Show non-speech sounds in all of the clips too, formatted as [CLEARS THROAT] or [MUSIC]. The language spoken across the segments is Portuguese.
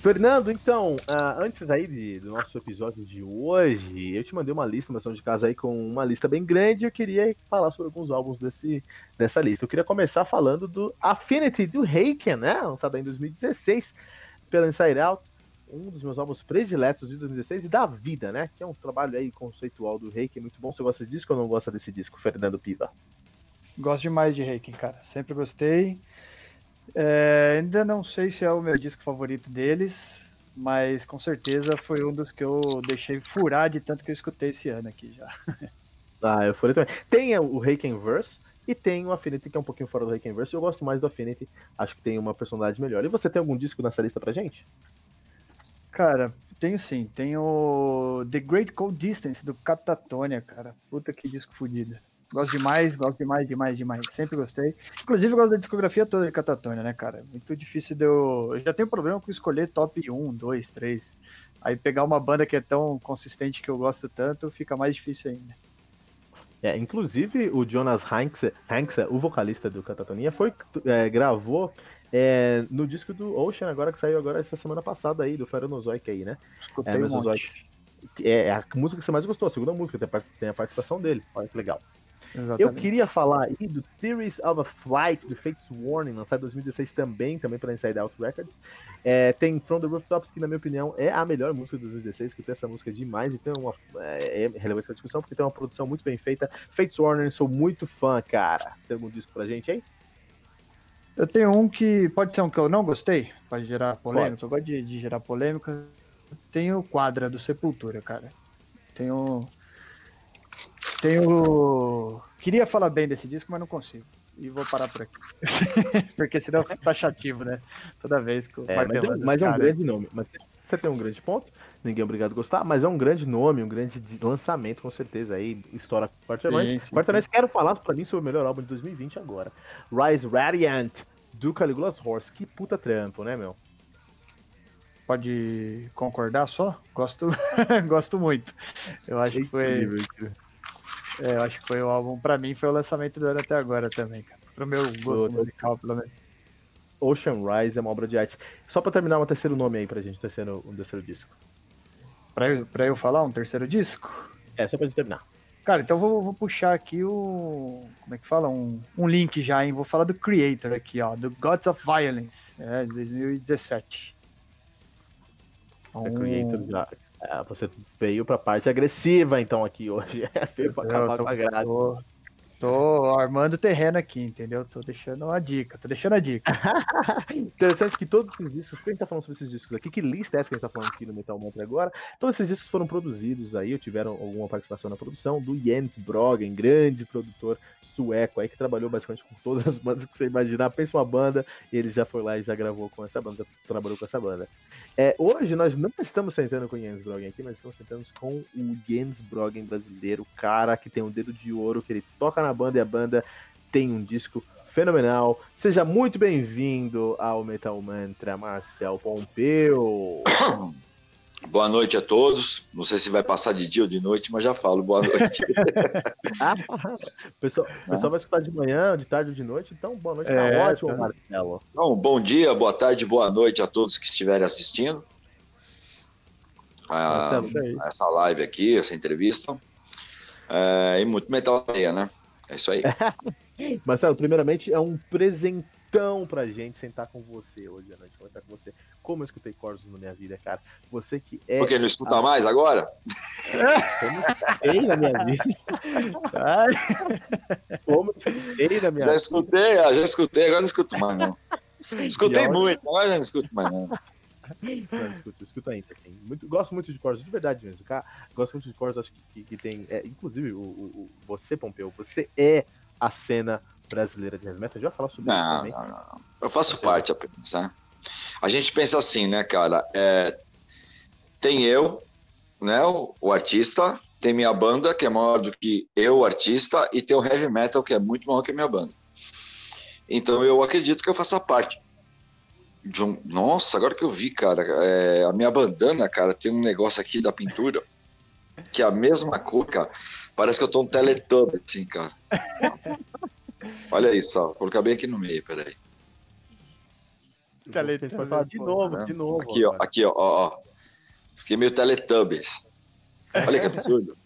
Fernando, então, uh, antes aí de, do nosso episódio de hoje, eu te mandei uma lista, uma ação de casa aí com uma lista bem grande. Eu queria falar sobre alguns álbuns desse, dessa lista. Eu queria começar falando do Affinity do Heiken, né? Lançado em 2016 pela Inside Out. Um dos meus álbuns prediletos de 2016 e da vida, né? Que é um trabalho aí conceitual do Heiken, muito bom. Você gosta desse disco ou não gosta desse disco, Fernando Piva? Gosto demais de Heiken, cara. Sempre gostei. É, ainda não sei se é o meu disco favorito deles, mas com certeza foi um dos que eu deixei furar de tanto que eu escutei esse ano aqui já. [LAUGHS] Ah, eu furei também. Tem o Reikenverse e tem o Affinity, que é um pouquinho fora do Reikenverse. Eu gosto mais do Affinity, acho que tem uma personalidade melhor. E você tem algum disco nessa lista pra gente? Cara, tenho sim. Tem o The Great Cold Distance do Catatonia, cara. Puta que disco fodido. Gosto demais, gosto demais, demais, demais. Sempre gostei. Inclusive, gosto da discografia toda de Catatonia, né, cara? Muito difícil de eu. Eu já tenho problema com escolher top 1, 2, 3. Aí pegar uma banda que é tão consistente que eu gosto tanto, fica mais difícil ainda. É, inclusive o Jonas Hanks, Hanks o vocalista do Catatonia, foi é, gravou é, no disco do Ocean agora que saiu agora essa semana passada aí do Ferronozoic aí, né? Escutei é, um é, a música que você mais gostou, a segunda música, tem a participação dele. Olha que legal. Exatamente. Eu queria falar aí do Theories of a Flight, do Fates Warning, lançado em 2016 também, também pela Inside Out Records. É, tem From the Rooftops, que na minha opinião é a melhor música de 2016, que tem essa música demais, e tem uma, é, é relevante essa discussão, porque tem uma produção muito bem feita. Fates Warning, sou muito fã, cara. Tem algum disco pra gente aí? Eu tenho um que pode ser um que eu não gostei, pode gerar polêmica, pode. eu gosto de, de gerar polêmica. Tem o Quadra do Sepultura, cara. Tenho tenho. Queria falar bem desse disco, mas não consigo. E vou parar por aqui. [LAUGHS] Porque senão fica taxativo, né? Toda vez que o é, Mas, é, mas é um grande nome. Mas você tem um grande ponto, ninguém é obrigado a gostar, mas é um grande nome, um grande lançamento, com certeza. Aí, história com Quarternoise. Quarternoise, quero falar pra mim sobre o melhor álbum de 2020 agora. Rise Radiant, do Caligula's Horse. Que puta trampo, né, meu? Pode concordar só? Gosto, [LAUGHS] gosto muito. Eu acho que foi. É, eu acho que foi o álbum, pra mim, foi o lançamento do ano até agora também, cara. Pro meu gosto musical, pelo menos. Ocean Rise é uma obra de arte. Só pra terminar, um terceiro nome aí pra gente, um terceiro, um terceiro disco. Pra eu, pra eu falar um terceiro disco? É, só pra gente terminar. Cara, então vou, vou puxar aqui o. Como é que fala? Um, um link já, hein? Vou falar do Creator aqui, ó. Do Gods of Violence, é, de 2017. Um... É Creator já. É, você veio pra parte agressiva, então, aqui hoje. [LAUGHS] É, veio pra acabar tô, com a graça. Tô, tô armando terreno aqui, entendeu? Tô deixando uma dica, tô deixando a dica. [LAUGHS] Interessante que todos esses discos, quem tá falando sobre esses discos aqui? Que lista é essa que a gente tá falando aqui no Metal Mantra agora? Todos esses discos foram produzidos aí, tiveram alguma participação na produção do Jens Brogen, grande produtor sueco aí que trabalhou basicamente com todas as bandas que você imaginar. Pensa uma banda e ele já foi lá e já gravou com essa banda, trabalhou com essa banda. É, hoje nós não estamos sentando com o Jens Brogen aqui, mas estamos sentando com o Jens Brogen brasileiro, cara que tem um dedo de ouro, que ele toca na banda e a banda tem um disco fenomenal. Seja muito bem-vindo ao Metal Mantra, Marcel Pompeu. [COUGHS] Boa noite a todos. Não sei se vai passar de dia ou de noite, mas já falo boa noite. [LAUGHS] ah, o pessoal, o pessoal vai escutar de manhã, de tarde ou de noite, então boa noite. Tá é, tá ótimo, Marcelo. Então, bom dia, boa tarde, boa noite a todos que estiverem assistindo a, a essa live aqui, essa entrevista. É, e muito metal né? É isso aí. [LAUGHS] Marcelo, primeiramente, é um presente então pra gente sentar com você hoje à noite, conversar com você. Como eu escutei Corsos na minha vida, cara. Você que é. Porque não escuta a... mais agora? Como escutei na minha vida. Como eu escutei na minha já vida. Escutei, já escutei, agora não escuto mais, não. Escutei muito, agora já não escuto mais, não. Não, escuto, escuto ainda. Assim. Muito, gosto muito de Corsos, de verdade mesmo. Cara, gosto muito de Corsos, acho que, que, que tem. É, inclusive, o, o, você, Pompeu, você é a cena brasileira de heavy metal? A gente vai falar sobre não, isso também. Não, não. Eu faço parte apenas, né? A gente pensa assim, né, cara? É, tem eu, né, o, o, artista, tem minha banda, que é maior do que eu, o artista, e tem o heavy metal, que é muito maior que a minha banda. Então eu acredito que eu faça parte. De um... Nossa, agora que eu vi, cara, é... a minha bandana, cara, tem um negócio aqui da pintura que é a mesma cor, cara. Parece que eu tô um Teletubby, assim, cara. [LAUGHS] Olha isso, ó. Vou colocar bem aqui no meio, peraí. Teletubbies. Pode falar de novo, né? de novo. Aqui, ó, aqui, ó, ó, Fiquei meio Teletubbies. Olha que absurdo.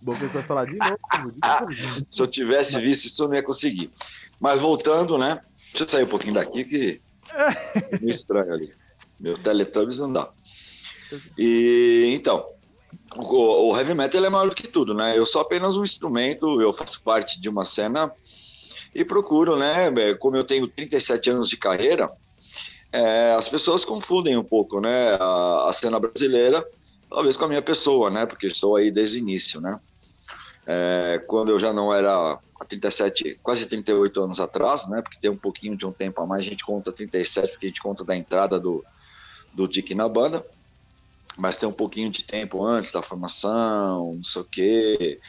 Bom você vai falar de novo. [LAUGHS] Se eu tivesse visto isso, eu não ia conseguir. Mas voltando, né? Deixa eu sair um pouquinho daqui que é meio estranho ali. Meu Teletubbies não dá. E então, o, o heavy metal é maior do que tudo, né? Eu sou apenas um instrumento, eu faço parte de uma cena e procuro, né? Como eu tenho 37 anos de carreira, é, as pessoas confundem um pouco, né? A, a, cena brasileira, talvez com a minha pessoa, né? Porque estou aí desde o início, né? É, quando eu já não era há 37, quase 38 anos atrás, né? Porque tem um pouquinho de um tempo a mais, a gente conta 37, porque a gente conta da entrada do, do Dick na banda mas tem um pouquinho de tempo antes da formação, não sei o quê.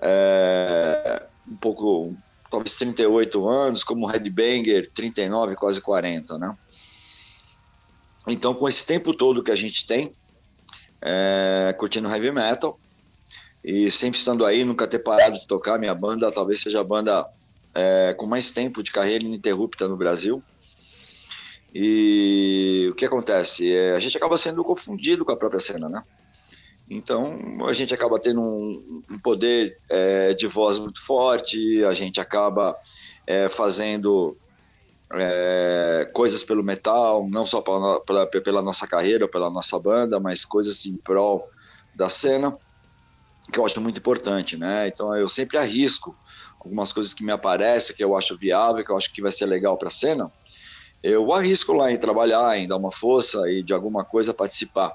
É, um pouco, talvez 38 anos, como headbanger, 39, quase 40, né? Então, com esse tempo todo que a gente tem, é, curtindo heavy metal, e sempre estando aí, nunca ter parado de tocar, minha banda talvez seja a banda é, com mais tempo de carreira ininterrupta no Brasil. E o que acontece? É, a gente acaba sendo confundido com a própria cena, né? Então a gente acaba tendo um, um poder é, de voz muito forte, a gente acaba é, fazendo é, coisas pelo metal, não só pela, pela, pela, nossa carreira, pela nossa banda, mas coisas em prol da cena, que eu acho muito importante, né? Então eu sempre arrisco algumas coisas que me aparecem, que eu acho viável, que eu acho que vai ser legal para a cena eu arrisco lá em trabalhar, em dar uma força e de alguma coisa participar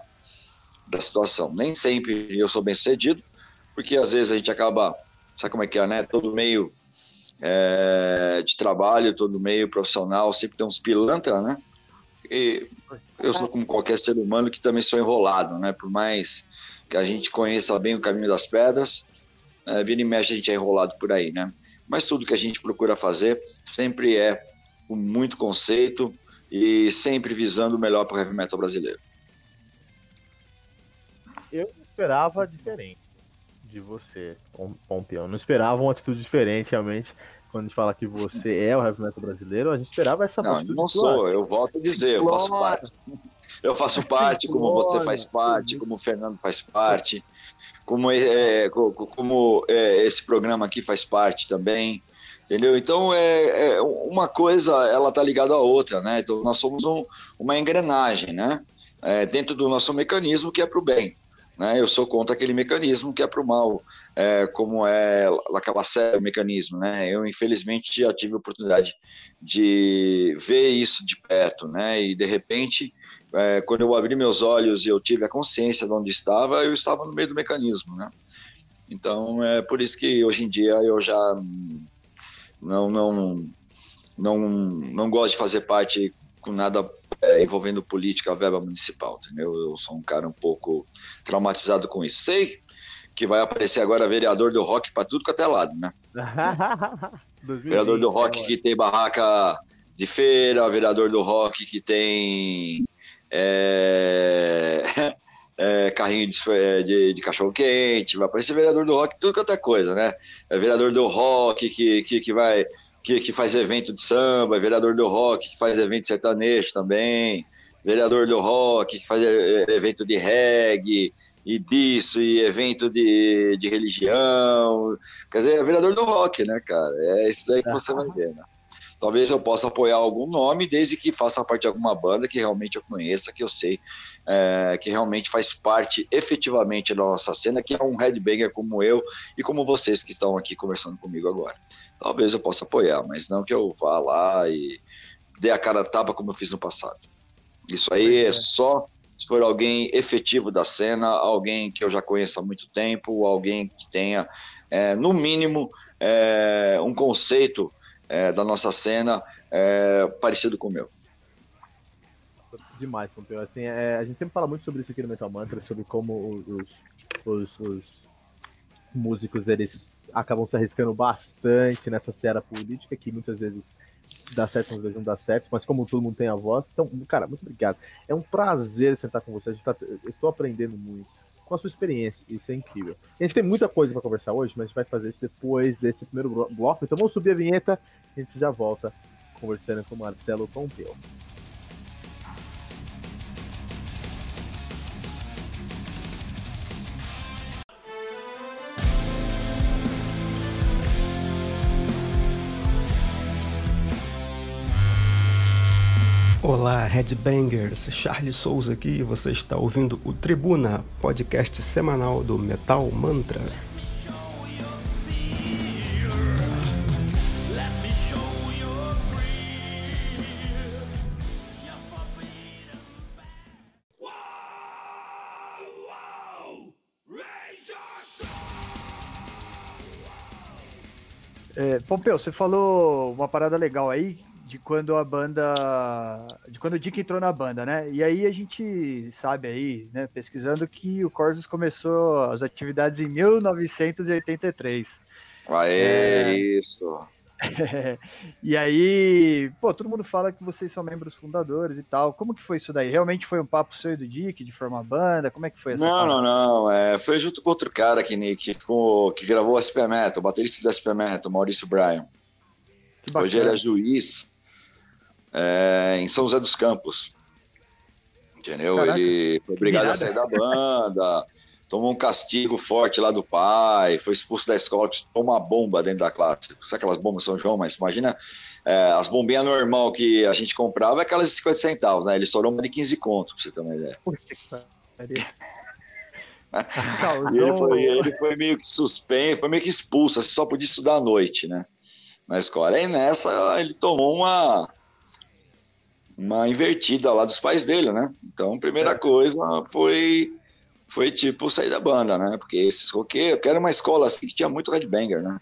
da situação. Nem sempre eu sou bem sucedido, porque às vezes a gente acaba, sabe como é que é, né? Todo meio é, de trabalho, todo meio profissional, sempre tem uns pilantra, né? E eu sou como qualquer ser humano que também sou enrolado, né? Por mais que a gente conheça bem o caminho das pedras, é, vira e mexe a gente é enrolado por aí, né? Mas tudo que a gente procura fazer sempre é com muito conceito e sempre visando o melhor para o heavy metal brasileiro. Eu esperava diferente de você, Pompeu. Não esperava uma atitude diferente, realmente. Quando a gente fala que você é o heavy metal brasileiro, a gente esperava essa Não, não sou, eu volto a dizer, eu faço parte. Eu faço parte, como você faz parte, como o Fernando faz parte, como, é, como, como é, esse programa aqui faz parte também entendeu? Então é, é, uma coisa ela tá ligada à outra, né? Então nós somos um, uma engrenagem, né? É, dentro do nosso mecanismo que é para o bem, né? Eu sou contra aquele mecanismo que é para o mal, é, como é aquela série mecanismo, né? Eu infelizmente já tive a oportunidade de ver isso de perto, né? E de repente é, quando eu abri meus olhos e eu tive a consciência de onde estava, eu estava no meio do mecanismo, né? Então é por isso que hoje em dia eu já não, não, não, não gosto de fazer parte com nada é, envolvendo política, verba municipal, entendeu? Eu sou um cara um pouco traumatizado com isso. Sei que vai aparecer agora vereador do rock para tudo quanto é lado, né? [LAUGHS] vereador do rock que tem barraca de feira, vereador do rock que tem é, [LAUGHS] é, carrinho de, é, de, de cachorro-quente, vai aparecer vereador do rock, tudo quanto é coisa, né? É vereador do rock que, que, que vai. Que, que faz evento de samba, vereador do rock que faz evento sertanejo também, vereador do rock que faz é, evento de reggae, e disso, e evento de, de religião. Quer dizer, é vereador do rock, né, cara? É isso aí que você vai ver, né? Talvez eu possa apoiar algum nome, desde que faça parte de alguma banda que realmente eu conheça, que eu sei é, que realmente faz parte efetivamente da nossa cena, que é um headbanger como eu e como vocês que estão aqui conversando comigo agora. Talvez eu possa apoiar, mas não que eu vá lá e dê a cara a tapa como eu fiz no passado. Isso aí é só se for alguém efetivo da cena, alguém que eu já conheço há muito tempo, alguém que tenha, é, no mínimo, é, um conceito é, da nossa cena é, parecido com o meu. demais, Pompeu. Assim, é, a gente sempre fala muito sobre isso aqui no Metal Mantra, sobre como os, os, os músicos eles acabam se arriscando bastante nessa seara política, que muitas vezes dá certo, às vezes não dá certo, mas como todo mundo tem a voz, então, cara, muito obrigado. É um prazer sentar com você. Tá, estou aprendendo muito com a sua experiência, isso é incrível. A gente tem muita coisa para conversar hoje, mas a gente vai fazer isso depois desse primeiro bloco. Então vamos subir a vinheta a gente já volta conversando com o Marcelo Pompeu. Olá, Headbangers! Charles Souza aqui você está ouvindo o Tribuna, podcast semanal do Metal Mantra. É, Pompeu, você falou uma parada legal aí de quando a banda. de quando o Dick entrou na banda, né? E aí a gente sabe aí, né, pesquisando que o Corsos começou as atividades em 1983. Aê, é... isso! [LAUGHS] e aí, pô, todo mundo fala que vocês são membros fundadores e tal. Como que foi isso daí? Realmente foi um papo seu e do Dick de formar banda? Como é que foi essa Não, parte? não, não. É, foi junto com outro cara que, que, ficou, que gravou a SP Metal, o baterista da SP Metal, Maurício Bryan. Hoje ele é juiz é, em São José dos Campos. Entendeu? Caraca, ele foi obrigado a sair da banda, tomou um castigo forte lá do pai, foi expulso da escola, tomou uma bomba dentro da classe. Sabe aquelas bombas São João? Mas imagina é, as bombinhas normal que a gente comprava, aquelas de 50 centavos, né? Ele estourou uma de 15 contos, pra você ter uma ideia. [LAUGHS] e ele foi, ele foi meio que suspenso, foi meio que expulso, assim, só podia estudar à noite, né? Na escola. E nessa ele tomou uma uma invertida lá dos pais dele, né? Então, a primeira é. coisa foi foi tipo sair da banda, né? Porque esses roqueiros, eu quero uma escola assim que tinha muito headbanger, né?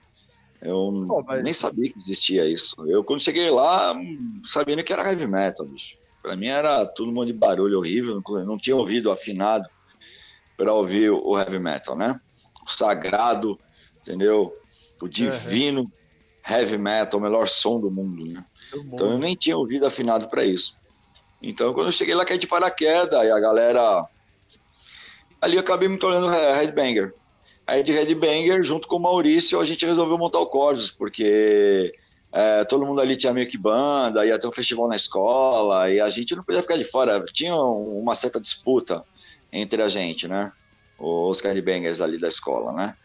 Eu oh, mas... nem sabia que existia isso. Eu, quando cheguei lá, sabendo que era heavy metal, bicho. Pra mim era todo mundo de barulho horrível, não tinha ouvido afinado para ouvir o heavy metal, né? O sagrado, entendeu? O divino uhum. heavy metal, o melhor som do mundo, né? Então eu nem tinha ouvido afinado para isso. Então quando eu cheguei lá, caí de paraquedas, e a galera. Ali eu acabei me tornando headbanger. Aí de headbanger, junto com o Maurício, a gente resolveu montar o Corsos, porque é, todo mundo ali tinha meio que banda, ia ter um festival na escola, e a gente não podia ficar de fora. Tinha uma certa disputa entre a gente, né? Os headbangers ali da escola, né?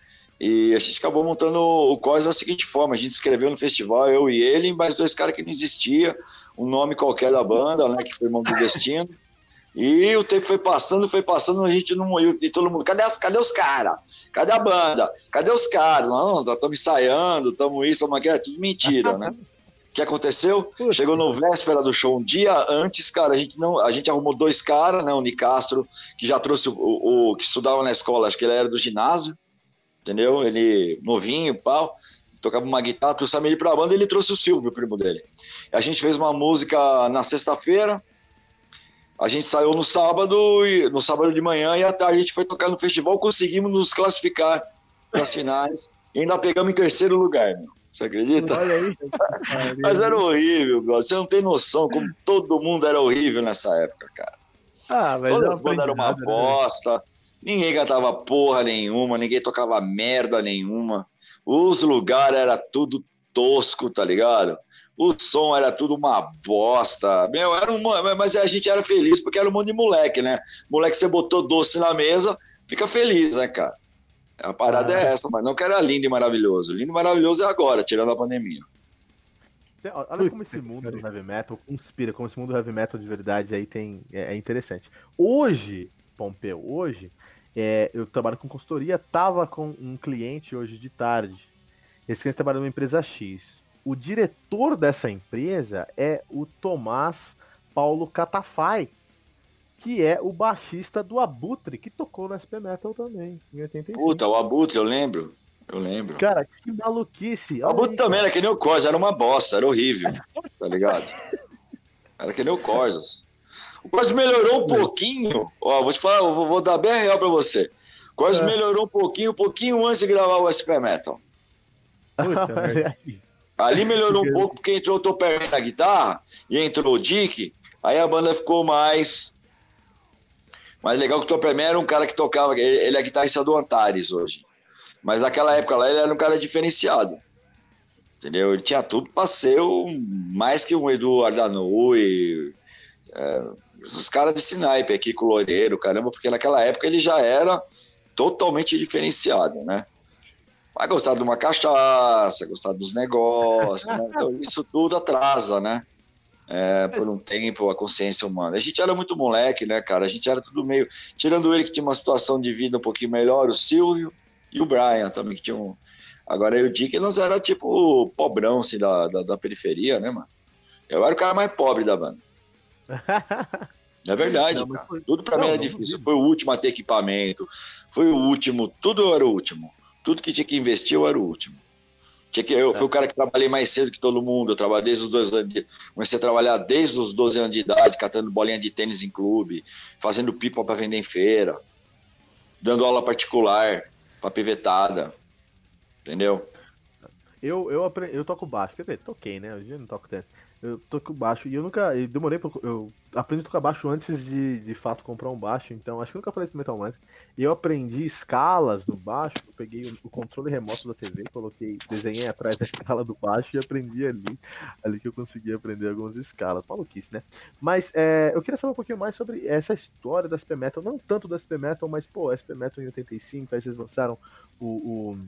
E a gente acabou montando o COS da seguinte forma: a gente escreveu no festival, eu e ele, mais dois caras que não existia, um nome qualquer da banda, né, que foi Mão do Destino. [LAUGHS] E o tempo foi passando, foi passando, a gente não morreu. E todo mundo, cadê, as, cadê os caras? Cadê a banda? Cadê os caras? Não, estamos ensaiando, estamos isso, estamos aquilo, é tudo mentira, né? O que aconteceu? Chegou no véspera do show, um dia antes, cara, a gente não, a gente arrumou dois caras, né? O Nicastro, que já trouxe o, o, o, que estudava na escola, acho que ele era do ginásio, entendeu? Ele novinho, pau, tocava uma guitarra, trouxemos ele pra banda e ele trouxe o Silvio, o primo dele. A gente fez uma música na sexta-feira, a gente saiu no sábado, e, no sábado de manhã, e à tarde a gente foi tocar no festival, conseguimos nos classificar para as finais, e ainda pegamos em terceiro lugar, meu. Você acredita? Olha aí. [LAUGHS] Mas era horrível, você não tem noção como todo mundo era horrível nessa época, cara. Ah, mas Todas as bandas eram uma né? bosta. Né? Ninguém cantava porra nenhuma, ninguém tocava merda nenhuma. Os lugares era tudo tosco, tá ligado? O som era tudo uma bosta. Meu, era uma, mas a gente era feliz porque era um monte de moleque, né? Moleque, você botou doce na mesa, fica feliz, né, cara? A parada ah. é essa, mas não que era lindo e maravilhoso. Lindo e maravilhoso é agora, tirando a pandemia. Olha como esse mundo do heavy metal conspira, como esse mundo do heavy metal de verdade aí tem. É, é interessante. Hoje, Pompeu, hoje, é, eu trabalho com consultoria, tava com um cliente hoje de tarde. Esse cliente trabalha numa empresa X. O diretor dessa empresa é o Tomás Paulo Catafai, que é o baixista do Abutre, que tocou no SP Metal também, em 85. Puta, o Abutre, eu lembro. Eu lembro. Cara, que maluquice. O Abutre também era que nem o Corsa, era uma bosta, era horrível. [LAUGHS] tá ligado? Era que nem o Corsas. O Corsos melhorou um pouquinho. Ó, vou te falar, vou, vou dar bem real pra você. O Corsos é. melhorou um pouquinho, um pouquinho antes de gravar o SP Metal. Puta, [LAUGHS] Ali melhorou um pouco porque entrou o Topper na guitarra e entrou o Dick. Aí a banda ficou mais. Mais legal que o Topperman era um cara que tocava. Ele é guitarrista do Antares hoje. Mas naquela época lá ele era um cara diferenciado. Entendeu? Ele tinha tudo para ser um, mais que um Eduardo Ardanui, é, os caras de sniper aqui, com o Loureiro, caramba, porque naquela época ele já era totalmente diferenciado, né? Vai gostar de uma cachaça, gostar dos negócios, né? Então [LAUGHS] isso tudo atrasa, né? É, por um tempo a consciência humana. A gente era muito moleque, né, cara? A gente era tudo meio. Tirando ele que tinha uma situação de vida um pouquinho melhor, o Silvio e o Brian também, que tinham. Agora eu digo que nós era tipo o pobrão assim, da, da, da, periferia, né, mano? Eu era o cara mais pobre da banda. [LAUGHS] É verdade, não, foi... tudo para mim era difícil. Foi o último a ter equipamento, foi o último, tudo era o último. Tudo que tinha que investir eu era o último. Tinha que, eu é. fui o cara que trabalhei mais cedo que todo mundo. Eu trabalhei desde os dois anos de, comecei a trabalhar desde os 12 anos de idade, catando bolinha de tênis em clube, fazendo pipa para vender em feira, dando aula particular para pivetada. Entendeu? Eu, eu, aprendi, eu toco baixo, quer dizer, toquei, né? Hoje eu não toco tanto eu toco baixo e eu nunca. Eu demorei pra. Eu aprendi a tocar baixo antes de de fato comprar um baixo, então acho que nunca falei isso no Metal Mantra. E eu aprendi escalas do baixo, eu peguei o, o, controle remoto da TV, coloquei, desenhei atrás da escala do baixo e aprendi ali. Ali que eu consegui aprender algumas escalas. Maluquice, né? Mas é, eu queria saber um pouquinho mais sobre essa história da SP Metal, não tanto da SP Metal, mas pô, SP Metal em 85, aí vocês lançaram o, o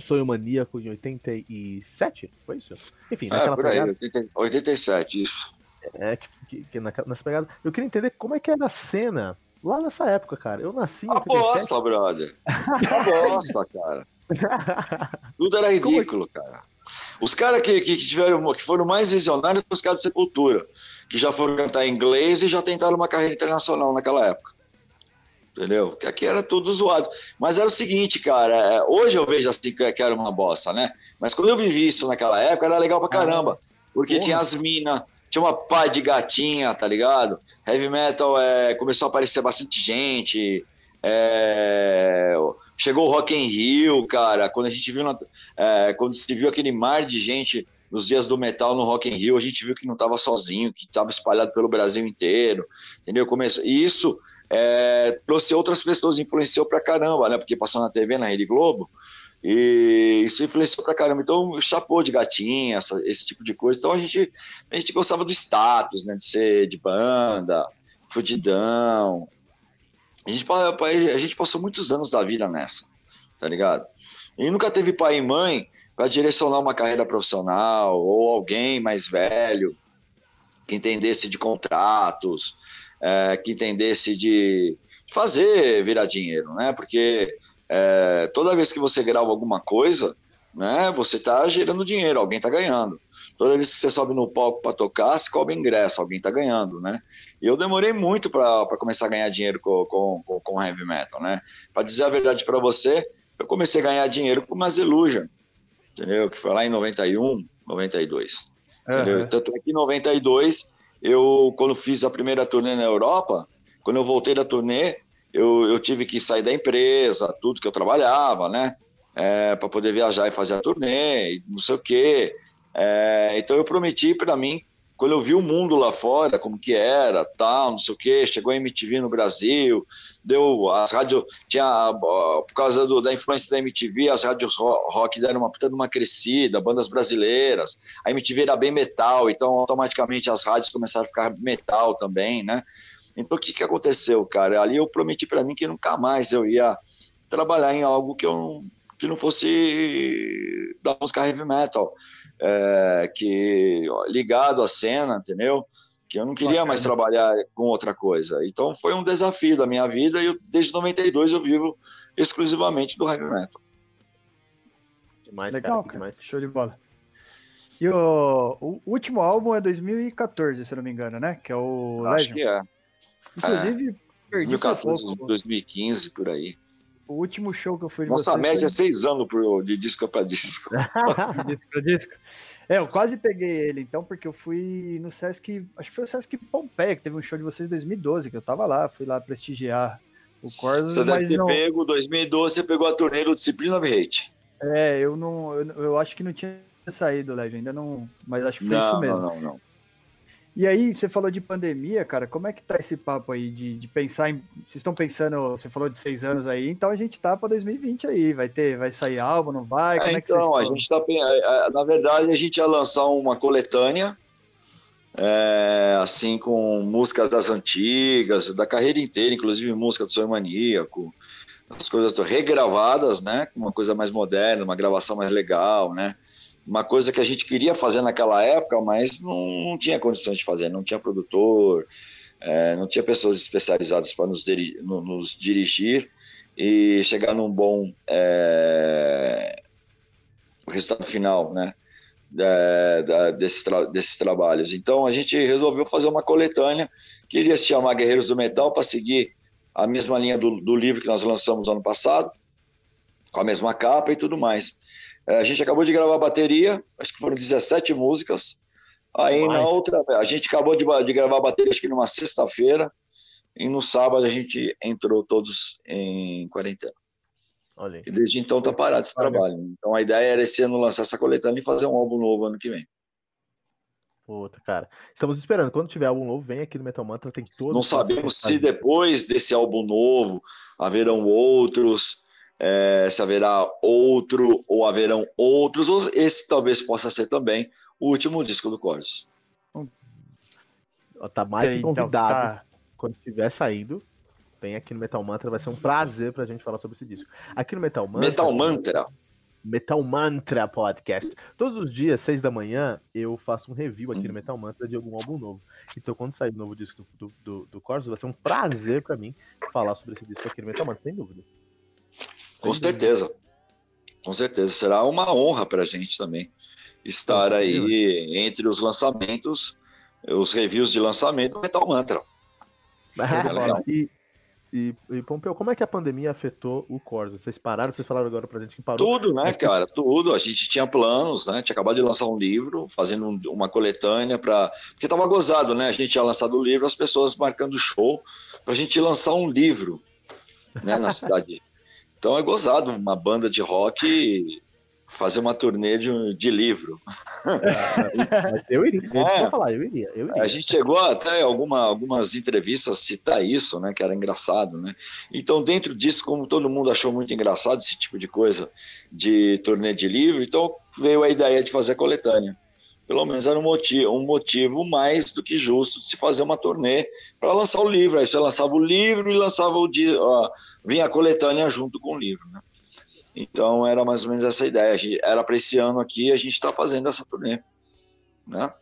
Sonho Maníaco em 87? Foi isso? Enfim, é, naquela aí, pegada... 87, isso. É, que, que, que nessa pegada. Eu queria entender como é que era a cena lá nessa época, cara. Eu nasci. A bosta, brother. A [LAUGHS] bosta, cara. Tudo era ridículo, cara. Os caras que, que, tiveram, que foram mais visionários foram os caras de Sepultura, que já foram cantar em inglês e já tentaram uma carreira internacional naquela época entendeu? Que aqui era tudo zoado. Mas era o seguinte, cara, é, hoje eu vejo assim que era uma bosta, né? Mas quando eu vivi isso naquela época, era legal pra caramba. Porque Porra. tinha as minas, tinha uma pá de gatinha, tá ligado? Heavy metal é, começou a aparecer bastante gente. É, chegou o Rock in Rio, cara. Quando a gente viu, na, é, quando se viu aquele mar de gente nos dias do metal no Rock in Rio, a gente viu que não estava sozinho, que estava espalhado pelo Brasil inteiro, entendeu? Começou, e isso é, trouxe outras pessoas, influenciou pra caramba, né? Porque passou na TV, na Rede Globo, e isso influenciou pra caramba. Então, chapou de gatinha, essa, esse tipo de coisa. Então, a gente, a gente gostava do status, né? De ser de banda, fudidão. A gente, a gente passou muitos anos da vida nessa, tá ligado? E nunca teve pai e mãe para direcionar uma carreira profissional ou alguém mais velho que entendesse de contratos, é, que entendesse de fazer virar dinheiro, né? Porque é, toda vez que você grava alguma coisa, né, você está gerando dinheiro, alguém está ganhando. Toda vez que você sobe no palco para tocar, se cobra ingresso, alguém está ganhando, né? E eu demorei muito para começar a ganhar dinheiro com, com, com heavy metal, né? Para dizer a verdade para você, eu comecei a ganhar dinheiro com Mass Illusion, entendeu? Que foi lá em 91, 92. Uhum. Entendeu? Tanto é que em 92 eu, quando fiz a primeira turnê na Europa, quando eu voltei da turnê, eu, eu tive que sair da empresa, tudo que eu trabalhava, né? É, para poder viajar e fazer a turnê, não sei o quê. É, então eu prometi para mim quando eu vi o mundo lá fora, como que era, tal, não sei o quê, chegou a MTV no Brasil, deu as rádios, tinha, por causa do, da influência da MTV, as rádios rock deram uma puta de uma crescida, bandas brasileiras, a MTV era bem metal, então automaticamente as rádios começaram a ficar metal também, né? Então o que que aconteceu, cara? Ali eu prometi para mim que nunca mais eu ia trabalhar em algo que eu que não fosse da música heavy metal é, que ligado à cena, entendeu? Que eu não queria Bacana. mais trabalhar com outra coisa. Então foi um desafio da minha vida e eu, desde 92 eu vivo exclusivamente do heavy metal. Demais, Legal, cara. Demais. Show de bola. E o, o, último álbum é 2014, se não me engano, né? Que é o Acho Legend. que é. Inclusive, é. 2014, 2015, por aí. O último show que eu fui Nossa média foi... é seis anos pro, de disco para disco. [LAUGHS] de disco para disco. É, eu quase peguei ele, então, porque eu fui no Sesc, acho que foi o Sesc Pompeia, que teve um show de vocês em 2012, que eu tava lá, fui lá prestigiar o Corsa. Você deve ter não... pego, 2012, você pegou a turnê do Disciplina Hate. É, eu não, eu, eu acho que não tinha saído, Léo, ainda não, mas acho que foi não, isso mesmo. Não, não, não. E aí, você falou de pandemia, cara, como é que tá esse papo aí de, de pensar em. Vocês estão pensando, você falou de seis anos aí, então a gente tá para 2020 aí, vai ter, vai sair álbum, não vai? É, é então, a gente tá. É, é, na verdade, a gente ia lançar uma coletânea, é, assim, com músicas das antigas, da carreira inteira, inclusive música do Sonho Maníaco, as coisas regravadas, né? Uma coisa mais moderna, uma gravação mais legal, né? Uma coisa que a gente queria fazer naquela época, mas não, não tinha condição de fazer, não tinha produtor, é, não tinha pessoas especializadas para nos, no, nos, dirigir e chegar num bom é, resultado final, né? Da, desses, tra desses trabalhos. Então a gente resolveu fazer uma coletânea que iria se chamar Guerreiros do Metal para seguir a mesma linha do, do livro que nós lançamos ano passado, com a mesma capa e tudo mais. É, a gente acabou de gravar a bateria, acho que foram 17 músicas. Aí Vai. na outra, a gente acabou de, de gravar a bateria, acho que numa sexta-feira, e no sábado a gente entrou todos em quarentena. E desde então tá parado esse trabalho. Então a ideia era esse ano lançar essa coletânea e fazer um álbum novo ano que vem. Puta, cara. Estamos esperando. Quando tiver álbum novo, vem aqui no Metal Mantra, tem todos. Não sabemos se depois desse álbum novo haverão outros é, se haverá outro ou haverão outros, ou esse talvez possa ser também o último disco do Corsos. Tá mais então, convidado. Tá. Quando estiver saindo, vem aqui no Metal Mantra, vai ser um prazer pra gente falar sobre esse disco. Aqui no Metal Mantra. Metal Mantra. Metal Mantra Podcast. Todos os dias, seis da manhã, eu faço um review aqui no hum. Metal Mantra de algum álbum novo. Então, quando sair o novo disco do, do, do Corsos, vai ser um prazer para mim falar sobre esse disco aqui no Metal Mantra, sem dúvida. Com certeza. Com certeza. Será uma honra para a gente também estar aí entre os lançamentos, os reviews de lançamento do Metal Mantra. [LAUGHS] E, e, e, Pompeu, como é que a pandemia afetou o Corsa? Vocês pararam, vocês falaram agora pra gente que parou. Tudo, né, cara? Tudo. A gente tinha planos, né? Tinha acabado de lançar um livro, fazendo uma coletânea para. Porque tava gozado, né? A gente tinha lançado o livro, as pessoas marcando show, pra gente lançar um livro né, na [LAUGHS] cidade. Então é gozado uma banda de rock fazer uma turnê de, de livro. eu iria, é. falar, eu iria, eu iria. A gente chegou até alguma, algumas entrevistas a citar isso, né, que era engraçado, né? Então, dentro disso, como todo mundo achou muito engraçado esse tipo de coisa de turnê de livro, então veio a ideia de fazer a coletânea. Pelo menos era um motivo, um motivo mais do que justo de se fazer uma turnê para lançar o livro. Aí você lançava o livro e lançava o dia, vinha a coletânea junto com o livro, né? Então era mais ou menos essa ideia. Era para esse ano aqui a gente está fazendo essa turnê, né?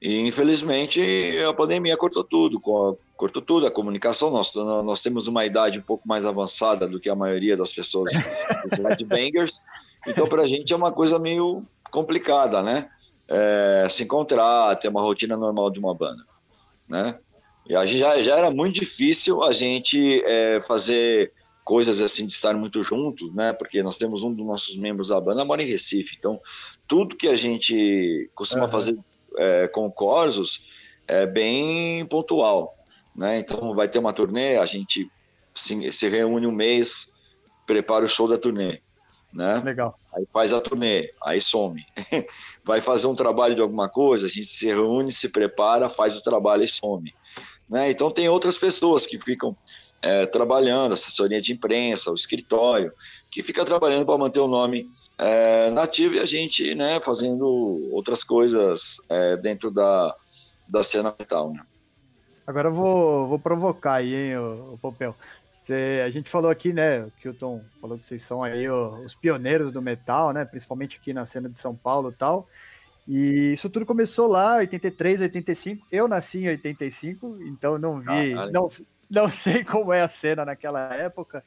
E infelizmente a pandemia cortou tudo, cortou tudo a comunicação. Nós, nós temos uma idade um pouco mais avançada do que a maioria das pessoas [LAUGHS] dos bangers. Então para a gente é uma coisa meio complicada, né? É, se encontrar, ter uma rotina normal de uma banda, né? E a gente já, já era muito difícil a gente é, fazer coisas assim de estar muito juntos, né? Porque nós temos um dos nossos membros da banda mora em Recife, então tudo que a gente costuma uhum. fazer é, com Corsos é bem pontual, né? Então vai ter uma turnê, a gente se, se reúne um mês, prepara o show da turnê, né? Legal. Aí faz a turnê, aí some. [LAUGHS] vai fazer um trabalho de alguma coisa, a gente se reúne, se prepara, faz o trabalho e some. Né? Então tem outras pessoas que ficam é, trabalhando, assessoria de imprensa, o escritório, que fica trabalhando para manter o nome é, nativo e a gente né, fazendo outras coisas é, dentro da, da cena metal. Né? Agora eu vou, vou provocar aí, hein, o, o Pompeu. Você, a gente falou aqui, né, o Kilton falou que vocês são aí os pioneiros do metal, né, principalmente aqui na cena de São Paulo e tal. E isso tudo começou lá, 83, 85. Eu nasci em 85, então não vi, não, não sei como é a cena naquela época.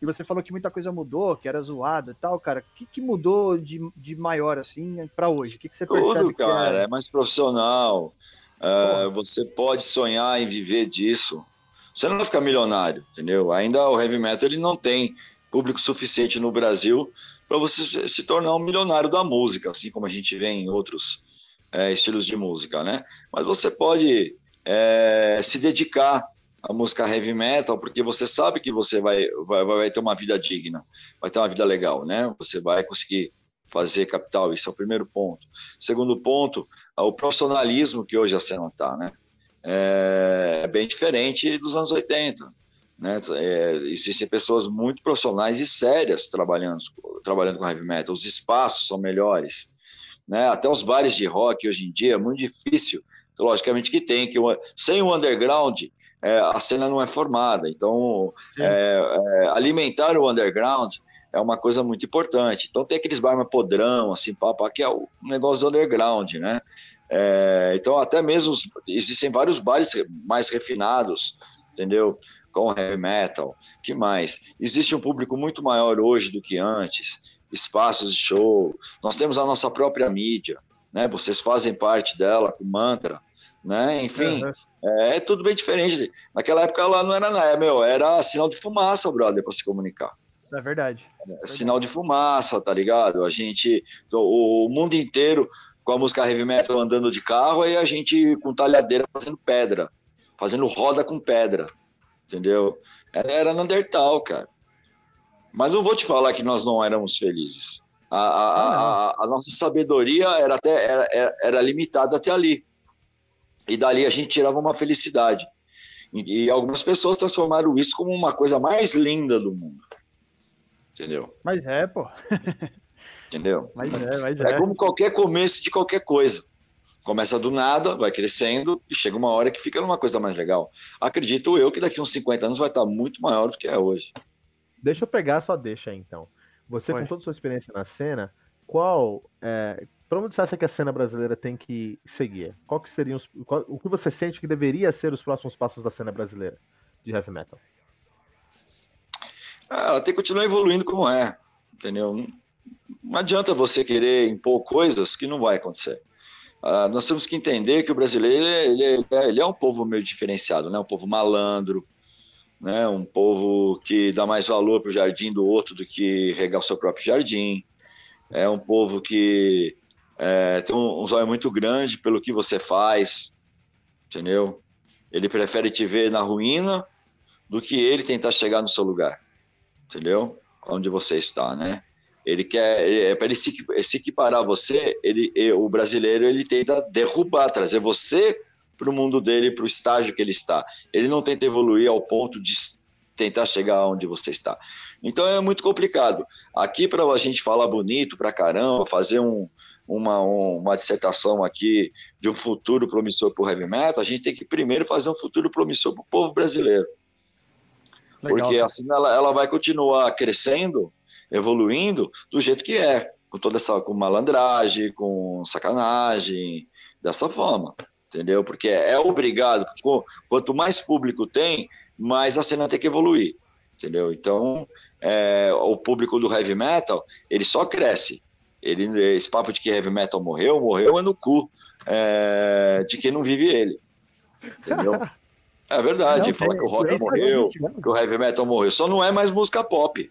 E você falou que muita coisa mudou, que era zoado e tal, cara. O que, que mudou de, de maior assim para hoje? O que, que você Tudo, percebe? cara, é... é mais profissional. Uh, você pode sonhar em viver disso. Você não vai ficar milionário, entendeu? Ainda o heavy metal ele não tem público suficiente no Brasil para você se tornar um milionário da música, assim como a gente vê em outros é, estilos de música, né? Mas você pode é, se dedicar à música heavy metal, porque você sabe que você vai, vai, vai ter uma vida digna, vai ter uma vida legal, né? Você vai conseguir fazer capital, isso é o primeiro ponto. Segundo ponto, é o profissionalismo que hoje a cena está, né? É, é bem diferente dos anos 80. Né? É, existem pessoas muito profissionais e sérias trabalhando, trabalhando com heavy metal. Os espaços são melhores. Né? Até os bares de rock hoje em dia é muito difícil. Logicamente que tem, que sem o underground é, a cena não é formada. Então, é, é, alimentar o underground é uma coisa muito importante. Então, tem aqueles bares podrão, assim, pá, que é o negócio do underground, né? É, então, até mesmo existem vários bares mais refinados, entendeu? com heavy metal. que mais? Existe um público muito maior hoje do que antes, espaços de show. Nós temos a nossa própria mídia, né? Vocês fazem parte dela com mantra, né? Enfim, uhum. é, é, tudo bem diferente. Naquela época lá não era nada, meu, era sinal de fumaça, brother, para se comunicar. É verdade. É, sinal de fumaça, tá ligado? A gente, o mundo inteiro com a música heavy metal andando de carro e a gente com talhadeira fazendo pedra, fazendo roda com pedra entendeu? Era Neandertal, cara. Mas não vou te falar que nós não éramos felizes. A, a, a, a nossa sabedoria era, até, era, era limitada até ali. E dali a gente tirava uma felicidade. E, e algumas pessoas transformaram isso como uma coisa mais linda do mundo. Entendeu? Mas é, pô. [LAUGHS] Entendeu? Mas é, mas é. É como qualquer começo de qualquer coisa. Começa do nada, vai crescendo e chega uma hora que fica numa coisa mais legal. Acredito eu que daqui uns 50 anos vai estar muito maior do que é hoje. Deixa eu pegar só deixa aí, então. Você, com toda a sua experiência na cena, qual. É, para onde você acha que a cena brasileira tem que seguir? Qual que seriam os, qual, o que você sente que deveria ser os próximos passos da cena brasileira de heavy metal? Ah, ela tem que continuar evoluindo como é, entendeu? Não adianta você querer impor coisas que não vai acontecer. Uh, nós temos que entender que o brasileiro ele, ele, é, ele é um povo meio diferenciado, né? um povo malandro, né? um povo que dá mais valor para o jardim do outro do que regar o seu próprio jardim, é um povo que é, tem um, um zóio muito grande pelo que você faz, entendeu? Ele prefere te ver na ruína do que ele tentar chegar no seu lugar, entendeu? Onde você está, né? Ele quer, é para ele se, se equiparar a você, ele, o brasileiro ele tenta derrubar, trazer você para o mundo dele, para o estágio que ele está. Ele não tenta evoluir ao ponto de tentar chegar onde você está. Então é muito complicado. Aqui para a gente falar bonito para caramba, fazer um, uma, uma dissertação aqui de um futuro promissor para o heavy metal, a gente tem que primeiro fazer um futuro promissor para o povo brasileiro. Legal. Porque assim ela, ela vai continuar crescendo evoluindo do jeito que é, com toda essa com malandragem, com sacanagem, dessa forma, entendeu? Porque é obrigado, quanto mais público tem, mais a cena tem que evoluir, entendeu? Então, é, o público do heavy metal, ele só cresce. Ele, esse papo de que heavy metal morreu, morreu é no cu é, de quem não vive ele, entendeu? [LAUGHS] É verdade, não, fala que o rock morreu, que o heavy metal morreu. Só não é mais música pop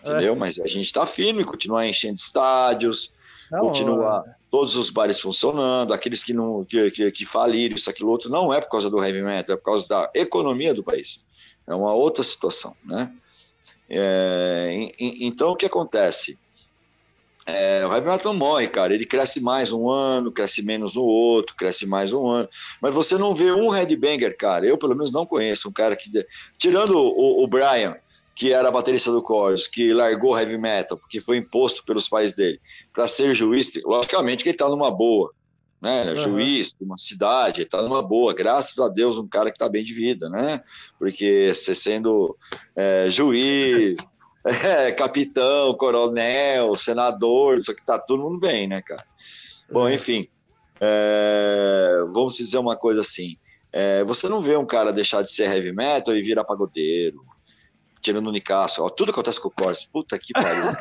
entendeu? É. Mas a gente está firme, continua enchendo estádios, não, continua é. todos os bares funcionando, aqueles que não que, que, que faliram, isso, aquilo outro, não é por causa do heavy metal, é por causa da economia do país. É uma outra situação, né? É, então, o que acontece? É, o heavy metal não morre, cara. Ele cresce mais um ano, cresce menos no outro, cresce mais um ano. Mas você não vê um headbanger, cara. Eu, pelo menos, não conheço um cara que. Tirando o, o Brian, que era baterista do Chorus, que largou heavy metal, porque foi imposto pelos pais dele, para ser juiz, logicamente que ele está numa boa, né? Uhum. Juiz de uma cidade, ele está numa boa, graças a Deus, um cara que está bem de vida, né? Porque você sendo é, juiz, [LAUGHS] é, capitão, coronel, senador, isso aqui tá todo mundo bem, né, cara? Bom, enfim, é, vamos dizer uma coisa assim. É, você não vê um cara deixar de ser heavy metal e virar pagodeiro, tirando o Nicasso. Ó, tudo acontece com o Corse. Puta que pariu.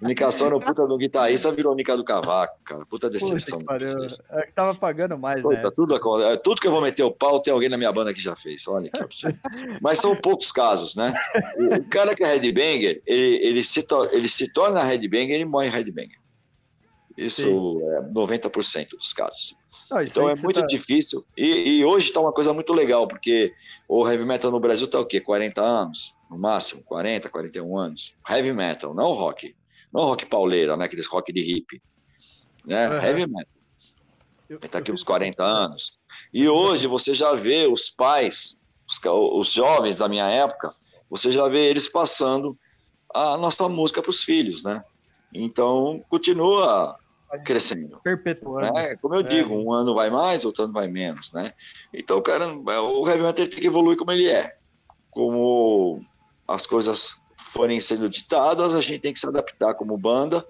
o Nicasso era o puta do guitarrista, virou o Nica do Cavaco, cara. Puta decepção. Puta que é que tava pagando mais, puta, né? Tudo, é, tudo que eu vou meter o pau, tem alguém na minha banda que já fez. Olha que absurdo. Mas são poucos casos, né? O, o cara que é headbanger, ele, ele, se, ele se torna headbanger e morre headbanger. Isso Sim. é 90% dos casos. Não, então é muito tá... difícil. E, e hoje está uma coisa muito legal, porque o heavy metal no Brasil está o quê? 40 anos, no máximo, 40, 41 anos. Heavy metal, não rock. Não rock pauleira, né? Aqueles rock de hip. Né? Uhum. Heavy metal. Está aqui uns 40 anos. E hoje você já vê os pais, os, os jovens da minha época, você já vê eles passando a nossa música para os filhos, né? Então, continua crescendo. Perpetuando. Né? Como eu é. digo, um ano vai mais, outro ano vai menos, né? Então, cara, o heavy metal tem que evoluir como ele é. Como as coisas forem sendo ditadas, a gente tem que se adaptar como banda,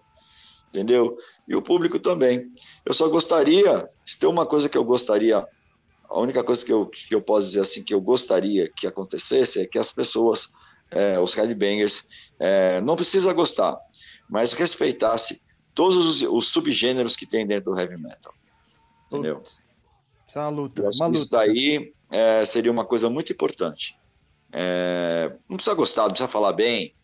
entendeu? E o público também. Eu só gostaria, se tem uma coisa que eu gostaria, a única coisa que eu, que eu posso dizer assim, que eu gostaria que acontecesse é que as pessoas, é, os headbangers, é, não precisa gostar, mas respeitasse todos os, os, subgêneros que tem dentro do heavy metal. Entendeu? Isso é uma luta. Uma luta. Isso daí é, seria uma coisa muito importante. É, não precisa gostar, não precisa falar bem,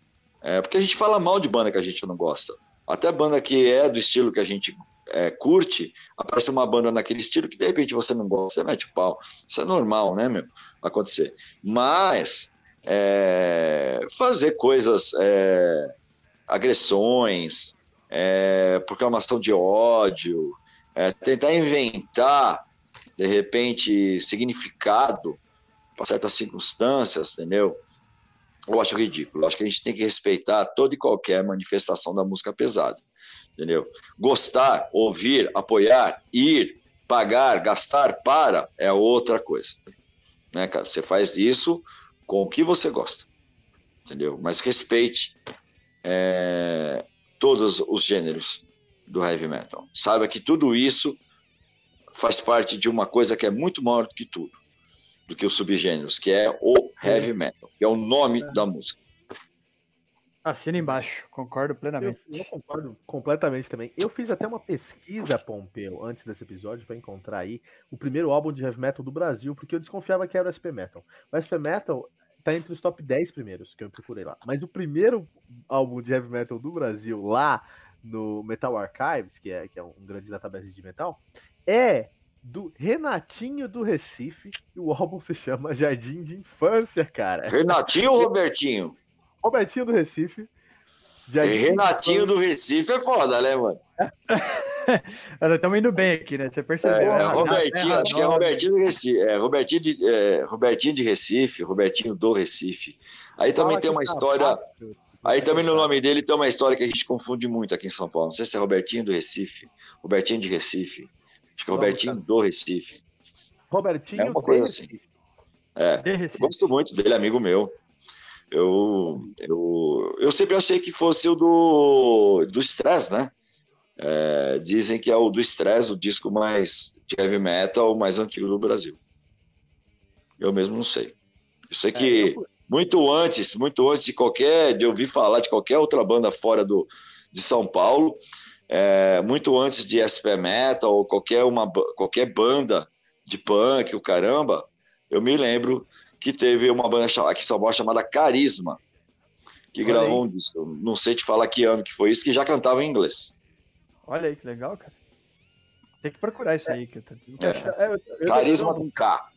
é, porque a gente fala mal de banda que a gente não gosta. Até banda que é do estilo que a gente é, curte, aparece uma banda naquele estilo que de repente você não gosta, você mete o pau. Isso é normal, né, meu? Acontecer. Mas é, fazer coisas, é, agressões, é, proclamação de ódio, é, tentar inventar, de repente, significado para certas circunstâncias, entendeu? Eu acho ridículo. Eu acho que a gente tem que respeitar toda e qualquer manifestação da música pesada, entendeu? Gostar, ouvir, apoiar, ir, pagar, gastar para é outra coisa, né, cara? Você faz isso com o que você gosta, entendeu? Mas respeite é, todos os gêneros do heavy metal. Saiba que tudo isso faz parte de uma coisa que é muito maior do que tudo, do que os subgêneros, que é o heavy metal, que é o nome é. da música. Assina embaixo, concordo plenamente. Eu, eu, concordo completamente também. Eu fiz até uma pesquisa, Pompeu, antes desse episódio, para encontrar aí o primeiro álbum de heavy metal do Brasil, porque eu desconfiava que era o SP Metal. O SP Metal tá entre os top 10 primeiros que eu procurei lá. Mas o primeiro álbum de heavy metal do Brasil, lá no Metal Archives, que é, que é um grande database de metal, é do Renatinho do Recife. E o álbum se chama Jardim de Infância, cara. Renatinho ou Robertinho? Robertinho do Recife. Jardim Renatinho do Recife é foda, né, mano? [LAUGHS] [LAUGHS] Estamos indo bem aqui, né? Você percebeu? É, Robertinho, acho que é Robertinho de Recife. É, Robertinho, de, é, Robertinho de Recife, Robertinho do Recife. Aí também tem uma história. Aí também no nome dele tem uma história que a gente confunde muito aqui em São Paulo. Não sei se é Robertinho do Recife, Robertinho de Recife. Acho que é Robertinho do Recife. Robertinho é uma coisa assim. É, gosto muito dele, amigo meu. Eu, eu, eu sempre achei que fosse o do, do Stress, né? É, dizem que é o do Stress, o disco mais de heavy metal mais antigo do Brasil. Eu mesmo não sei. Eu sei é, que muito antes, muito antes de qualquer, de ouvir falar de qualquer outra banda fora do, de São Paulo, é, muito antes de SP Metal ou qualquer, uma, qualquer banda de punk, o caramba, eu me lembro que teve uma banda aqui em São Paulo chamada Carisma, que Olha gravou aí. um disco. Não sei te falar que ano que foi isso, que já cantava em inglês. Olha aí que legal, cara. Tem que procurar isso é. aí. Que eu é. Carisma com K.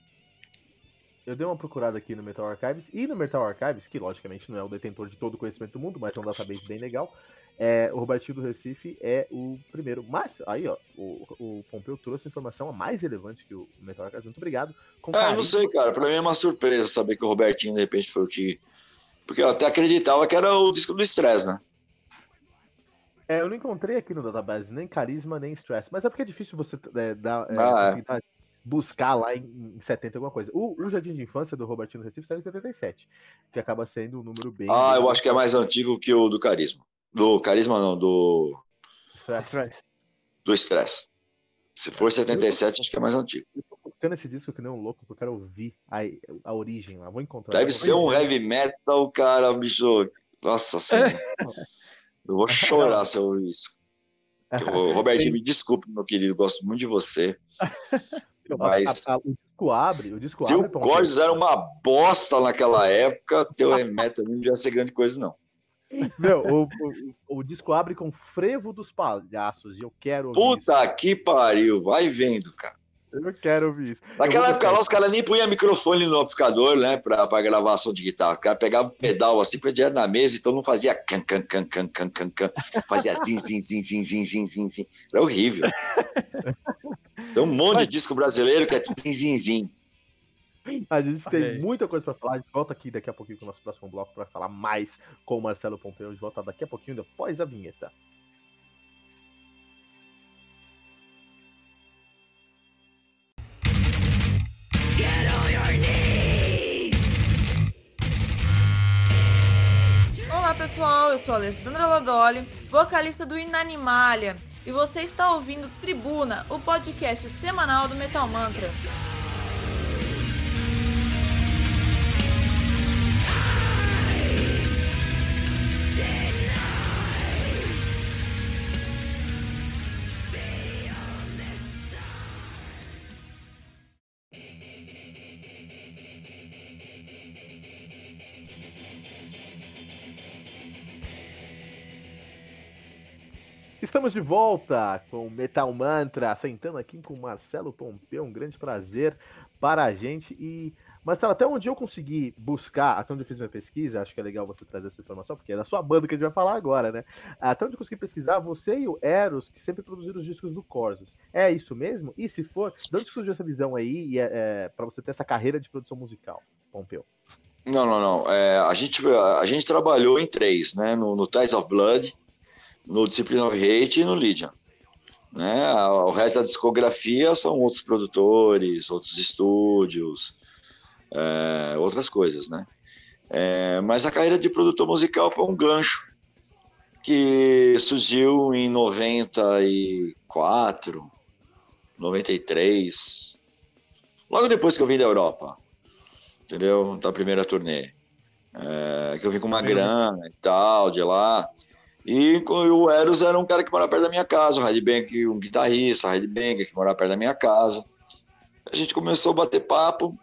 Eu dei uma procurada aqui no Metal Archives e no Metal Archives, que logicamente não é o detentor de todo o conhecimento do mundo, mas é um database bem legal. É, o Robertinho do Recife é o primeiro. Mas, aí, ó, o, o Pompeu trouxe informação a mais relevante que o Metal Archives. Muito obrigado. Com é, não sei, cara. Pra mim é uma surpresa saber que o Robertinho, de repente, foi o que. Porque eu até acreditava que era o disco do Stress, né? É, eu não encontrei aqui no database nem carisma nem stress, mas é porque é difícil você é, dar, é, ah, é. buscar lá em, em 70 alguma coisa. O, o, Jardim de Infância do Robertinho Recife saiu em 77, que acaba sendo um número bem. Ah, eu acho que é mais antigo que o do carisma. Do carisma não, do. Stress. Do stress. Se for 77, acho que é mais antigo. Eu tô buscando esse disco que nem um louco, porque eu quero ouvir a, a origem lá. Vou encontrar. Deve ser um heavy metal, cara, bicho. Nossa senhora. [LAUGHS] Eu vou [LAUGHS] chorar se eu ouvir isso. [LAUGHS] Eu, Robertinho, me desculpe, meu querido, gosto muito de você. [LAUGHS] Mas a, a, o disco abre. O disco se abre, o Corsos era uma bosta naquela época, teu metal não devia ser grande coisa, não. Meu, o, o, o, disco abre com frevo dos palhaços e eu quero Puta isso. que pariu, vai vendo, cara. Eu quero ouvir isso. Naquela época lá, os caras nem punham microfone no amplificador, né, pra, pra gravação de guitarra. O cara pegava um pedal assim, põe direto na mesa, então não fazia can, can, can, can, can, can, can. Fazia zin, zin, zin, zin, zin, zin, zin, zin. Era horrível. Tem um monte de disco brasileiro que é zin, zin, zin. A gente tem muita coisa para falar. A gente volta aqui daqui a pouquinho com o nosso próximo bloco para falar mais com o Marcelo Pompeu. A gente volta daqui a pouquinho depois da vinheta. Pessoal, eu sou Alessandra Lodoli, vocalista do Inanimalha, e você está ouvindo Tribuna, o podcast semanal do Metal Mantra. Estamos de volta com Metal Mantra, sentando aqui com Marcelo Pompeu, um grande prazer para a gente. E, Marcelo, até onde eu consegui buscar, até onde eu fiz minha pesquisa, acho que é legal você trazer essa informação, porque é da sua banda que a gente vai falar agora, né? Até onde eu consegui pesquisar, você e o Eros, que sempre produziram os discos do Corsos. É isso mesmo? E se for, de onde surgiu essa visão aí é, é, para você ter essa carreira de produção musical, Pompeu? Não, não, não. É, a, gente, a gente trabalhou em três, né? No, no Ties of Blood, no Discipline of Hate e no Lydian. Né? O resto da discografia são outros produtores, outros estúdios, é, outras coisas, né? É, mas a carreira de produtor musical foi um gancho que surgiu em 94, 93, logo depois que eu vim da Europa, entendeu? Da primeira turnê. É, que eu vim com uma grana e tal, de lá. E o Eros era um cara que morava perto da minha casa, o Headbanger, um guitarrista, Headbanger, que morava perto da minha casa. A gente começou a bater papo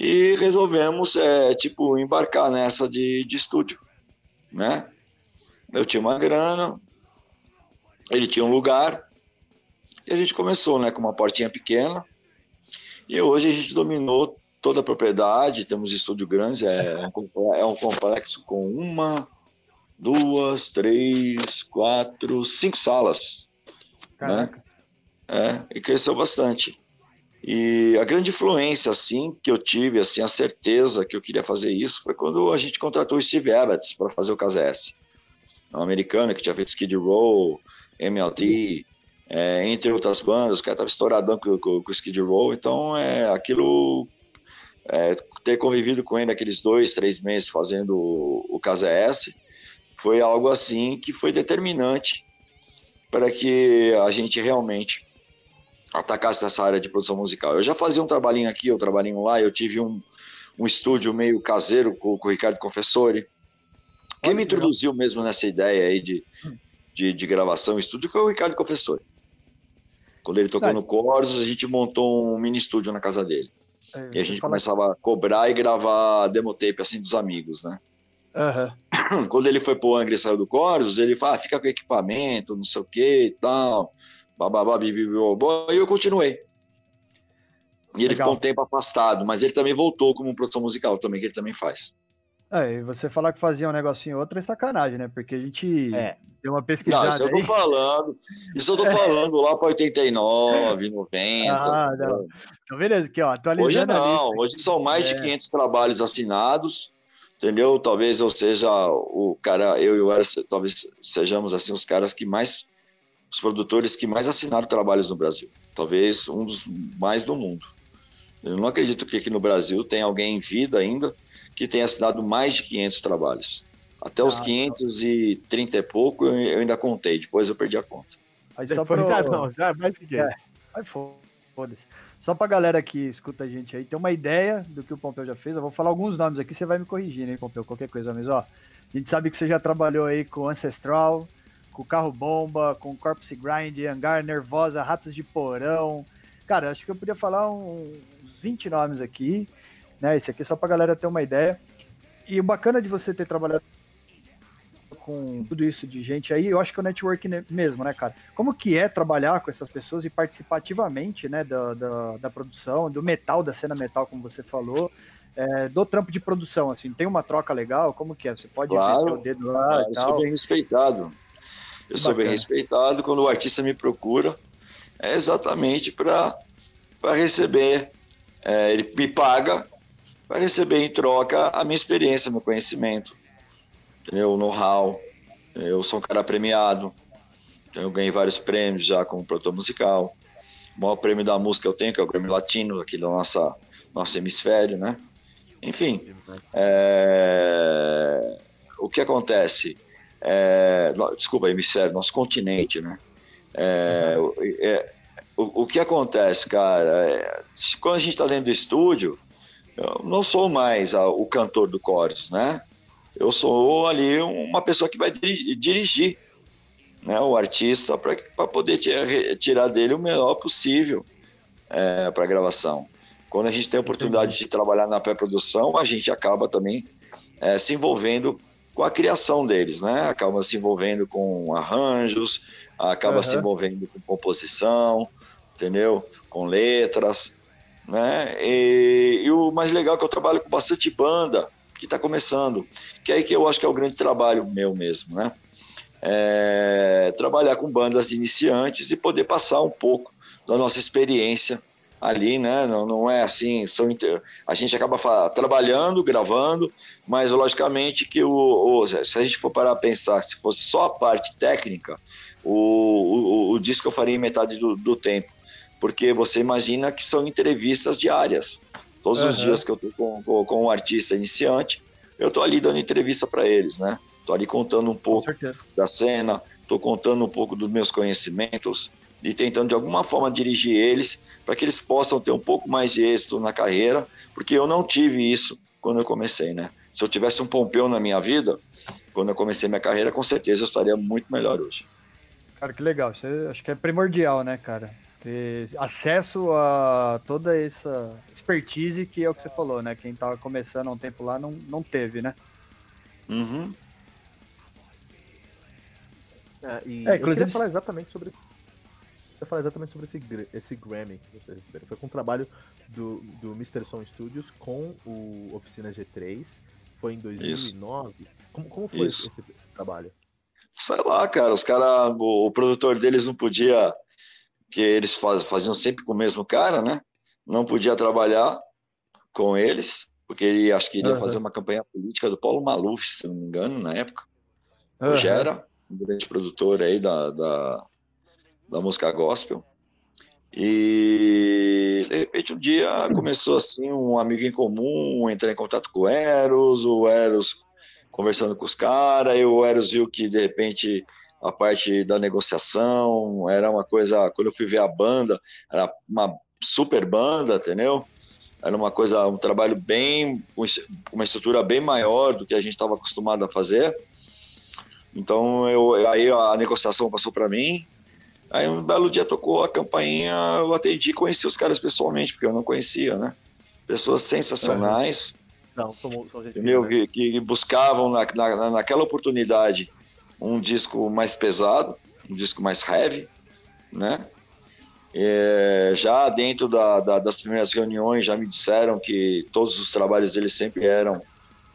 e resolvemos, é, tipo, embarcar nessa de, de estúdio, né? Eu tinha uma grana, ele tinha um lugar, e a gente começou, né, com uma portinha pequena, e hoje a gente dominou toda a propriedade, temos estúdio grande, é é um complexo com uma, duas, três, quatro, cinco salas. Caraca. Né? É, e cresceu bastante. E a grande influência, assim, que eu tive, assim, a certeza que eu queria fazer isso foi quando a gente contratou o Steve Evans para fazer o KZS. Um americano que tinha feito Skid Row, MLT, é, entre outras bandas, o cara estava estouradão com, com, com o Skid Row, então é aquilo. É, ter convivido com ele aqueles dois, três meses fazendo o, o KZS, foi algo assim que foi determinante para que a gente realmente atacasse essa área de produção musical. Eu já fazia um trabalhinho aqui, um trabalhinho lá, eu tive um, um estúdio meio caseiro com, com o Ricardo Confessori. Quem me introduziu mesmo nessa ideia aí de, de, de gravação estúdio foi o Ricardo Confessori. Quando ele tocou no Corsos, a gente montou um mini estúdio na casa dele. É, e a gente começava a cobrar e gravar demo tape assim dos amigos, né? Uhum. [COUGHS] Quando ele foi pro Angra e saiu do Corus, ele fala, ah, fica com equipamento, não sei o que e tal, bababá, bibibobó, e eu continuei. E ele Legal. ficou um tempo afastado, mas ele também voltou como produção musical também, que ele também faz. É, e você falar que fazia um negocinho outro é sacanagem, né? Porque a gente é. deu uma pesquisada. Não, isso eu tô aí. falando. Isso eu tô [LAUGHS] falando lá para 89, 90. Ah, não. Então, beleza, aqui, ó, atualizando. Hoje não, hoje são mais é. de 500 trabalhos assinados entendeu? Talvez eu seja o cara, eu e o Eras, talvez sejamos assim os caras que mais, os produtores que mais assinaram trabalhos no Brasil. Talvez um dos mais do mundo. Eu não acredito que aqui no Brasil tem alguém em vida ainda que tenha assinado mais de 500 trabalhos. Até os ah, 530 e pouco eu ainda contei, depois eu perdi a conta. Aí só pro... já não, já mais que é. Aí foda-se. Só pra galera que escuta a gente aí ter uma ideia do que o Pompeu já fez, eu vou falar alguns nomes aqui, você vai me corrigir, né, Pompeu? Qualquer coisa, mas ó, a gente sabe que você já trabalhou aí com Ancestral, com Carro Bomba, com Corpse Grind, Hangar Nervosa, Ratos de Porão. Cara, acho que eu podia falar uns 20 nomes aqui, né? Esse aqui é só pra galera ter uma ideia. E o bacana de você ter trabalhado com tudo isso de gente aí, eu acho que é o network mesmo, né, cara? Como que é trabalhar com essas pessoas e participar ativamente, né, da, da, da produção, do metal, da cena metal, como você falou, é, do trampo de produção, assim, tem uma troca legal? Como que é? Você pode claro, meter o dedo lá claro, e tal? Eu sou bem respeitado. Eu sou bem respeitado quando o artista me procura, é exatamente para receber, é, ele me paga para receber em troca a minha experiência, meu conhecimento entendeu? know-how. Eu sou um cara premiado, eu ganhei vários prêmios já como produtor musical. O maior prêmio da música eu tenho, que é o Grammy Latino, aqui do nossa, nosso hemisfério, né? Enfim, é... o que acontece? É... Desculpa, hemisfério, nosso continente, né? É... é o, o, que acontece, cara? É, quando a gente está dentro do estúdio, eu não sou mais a, o cantor do chorus, né? Eu sou ali uma pessoa que vai dirigir né, o artista para poder tirar dele o melhor possível é, para a gravação. Quando a gente tem a oportunidade de trabalhar na pré-produção, a gente acaba também é, se envolvendo com a criação deles, né? Acaba se envolvendo com arranjos, acaba uhum. se envolvendo com composição, entendeu? Com letras, né? E, e o mais legal é que eu trabalho com bastante banda, que está começando, que é aí que eu acho que é o grande trabalho meu mesmo, né? É, trabalhar com bandas iniciantes e poder passar um pouco da nossa experiência ali, né? Não, não é assim, são a gente acaba trabalhando, gravando, mas logicamente que o, o, se a gente for parar a pensar, se fosse só a parte técnica, o, o, o disco eu faria em metade do, do tempo, porque você imagina que são entrevistas diárias. Todos uhum. os dias que eu tô com, com, com um artista iniciante, eu tô ali dando entrevista para eles, né? Tô ali contando um pouco da cena, tô contando um pouco dos meus conhecimentos e tentando de alguma forma dirigir eles para que eles possam ter um pouco mais de êxito na carreira, porque eu não tive isso quando eu comecei, né? Se eu tivesse um Pompeu na minha vida, quando eu comecei minha carreira, com certeza eu estaria muito melhor hoje. Cara, que legal. Isso é, acho que é primordial, né, cara? Ter acesso a toda essa expertise que é o que você falou, né? Quem tava começando há um tempo lá não, não teve, né? Uhum. É, e é, inclusive... Eu queria falar exatamente sobre eu falar exatamente sobre esse, esse Grammy que vocês receberam. Foi com o trabalho do, do Mr. Son Studios com o Oficina G3. Foi em 2009. Como, como foi esse, esse, trabalho? Sei lá, cara. Os cara, o, o produtor deles não podia que eles faz, faziam sempre com o mesmo cara, né? Não podia trabalhar com eles, porque ele acho que iria uhum. fazer uma campanha política do Paulo Maluf, se não me engano, na época. Uhum. Já era um grande produtor aí da, da, da música gospel. E de repente um dia começou assim um amigo em comum entrar em contato com o Eros, o Eros conversando com os caras, e o Eros viu que de repente a parte da negociação, era uma coisa, quando eu fui ver a banda, era uma super banda, entendeu? Era uma coisa, um trabalho bem, uma estrutura bem maior do que a gente estava acostumado a fazer. Então, eu, aí a negociação passou para mim. Aí um belo dia tocou a campainha, eu atendi, conheci os caras pessoalmente, porque eu não conhecia, né? Pessoas sensacionais. Não, somos, somos meu, que, que buscavam na, na, naquela oportunidade um disco mais pesado, um disco mais heavy, né? É, já dentro da, da, das primeiras reuniões já me disseram que todos os trabalhos deles sempre eram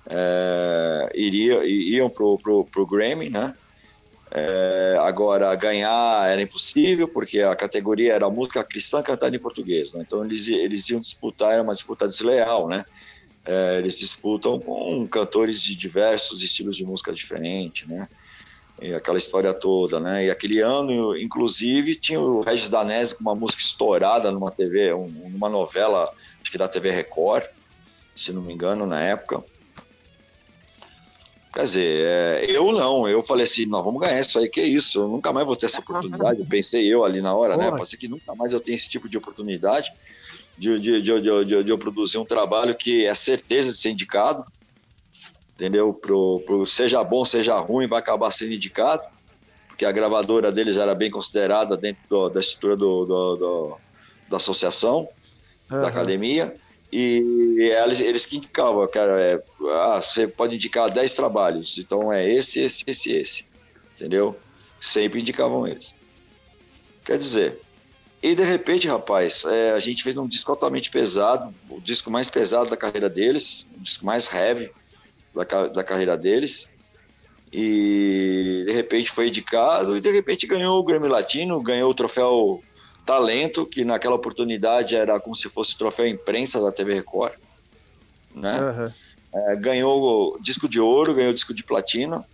é, iria, iam pro, pro, pro Grammy, né? É, agora ganhar era impossível porque a categoria era música cristã cantada em português, né? então eles eles iam disputar era uma disputa desleal, né? É, eles disputam com cantores de diversos estilos de música diferentes, né? E aquela história toda, né? E aquele ano, inclusive, tinha o Regis Danese com uma música estourada numa TV, um, numa novela, acho que da TV Record, se não me engano, na época. Quer dizer, é, eu não, eu falei assim, nós vamos ganhar isso aí, que é isso, eu nunca mais vou ter essa oportunidade, eu pensei eu ali na hora, né? Pode ser que nunca mais eu tenha esse tipo de oportunidade de, de, de, de, de eu produzir um trabalho que é certeza de ser indicado, entendeu? Pro, pro, seja bom, seja ruim, vai acabar sendo indicado, porque a gravadora deles era bem considerada dentro do, da estrutura do, do, do, da associação, uhum. da academia, e eles, eles que indicavam, cara, é, ah, você pode indicar 10 trabalhos, então é esse, esse, esse, esse, entendeu? Sempre indicavam eles. Quer dizer, e de repente, rapaz, é, a gente fez um disco altamente pesado, o disco mais pesado da carreira deles, o disco mais heavy da, da carreira deles, e de repente foi indicado e de repente ganhou o Grammy Latino, ganhou o troféu talento, que naquela oportunidade era como se fosse troféu imprensa da TV Record, né? Uhum. É, ganhou disco de ouro, ganhou disco de platina,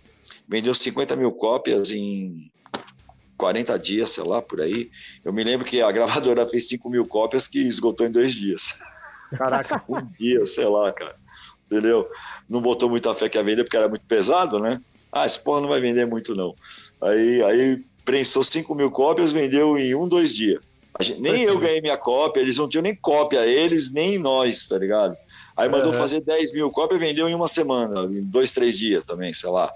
vendeu 50 mil cópias em 40 dias, sei lá, por aí. Eu me lembro que a gravadora [LAUGHS] fez 5 mil cópias que esgotou em dois dias. Caraca. [LAUGHS] um dia, sei lá, cara. Entendeu? Não botou muita fé que ia vender porque era muito pesado, né? Ah, esse porra não vai vender muito, não. Aí, aí prensou 5 mil cópias, vendeu em um, dois dias. Gente, nem eu ganhei minha cópia, eles não tinham nem cópia, eles nem nós, tá ligado? Aí mandou uhum. fazer 10 mil cópias, vendeu em uma semana, em dois, três dias também, sei lá.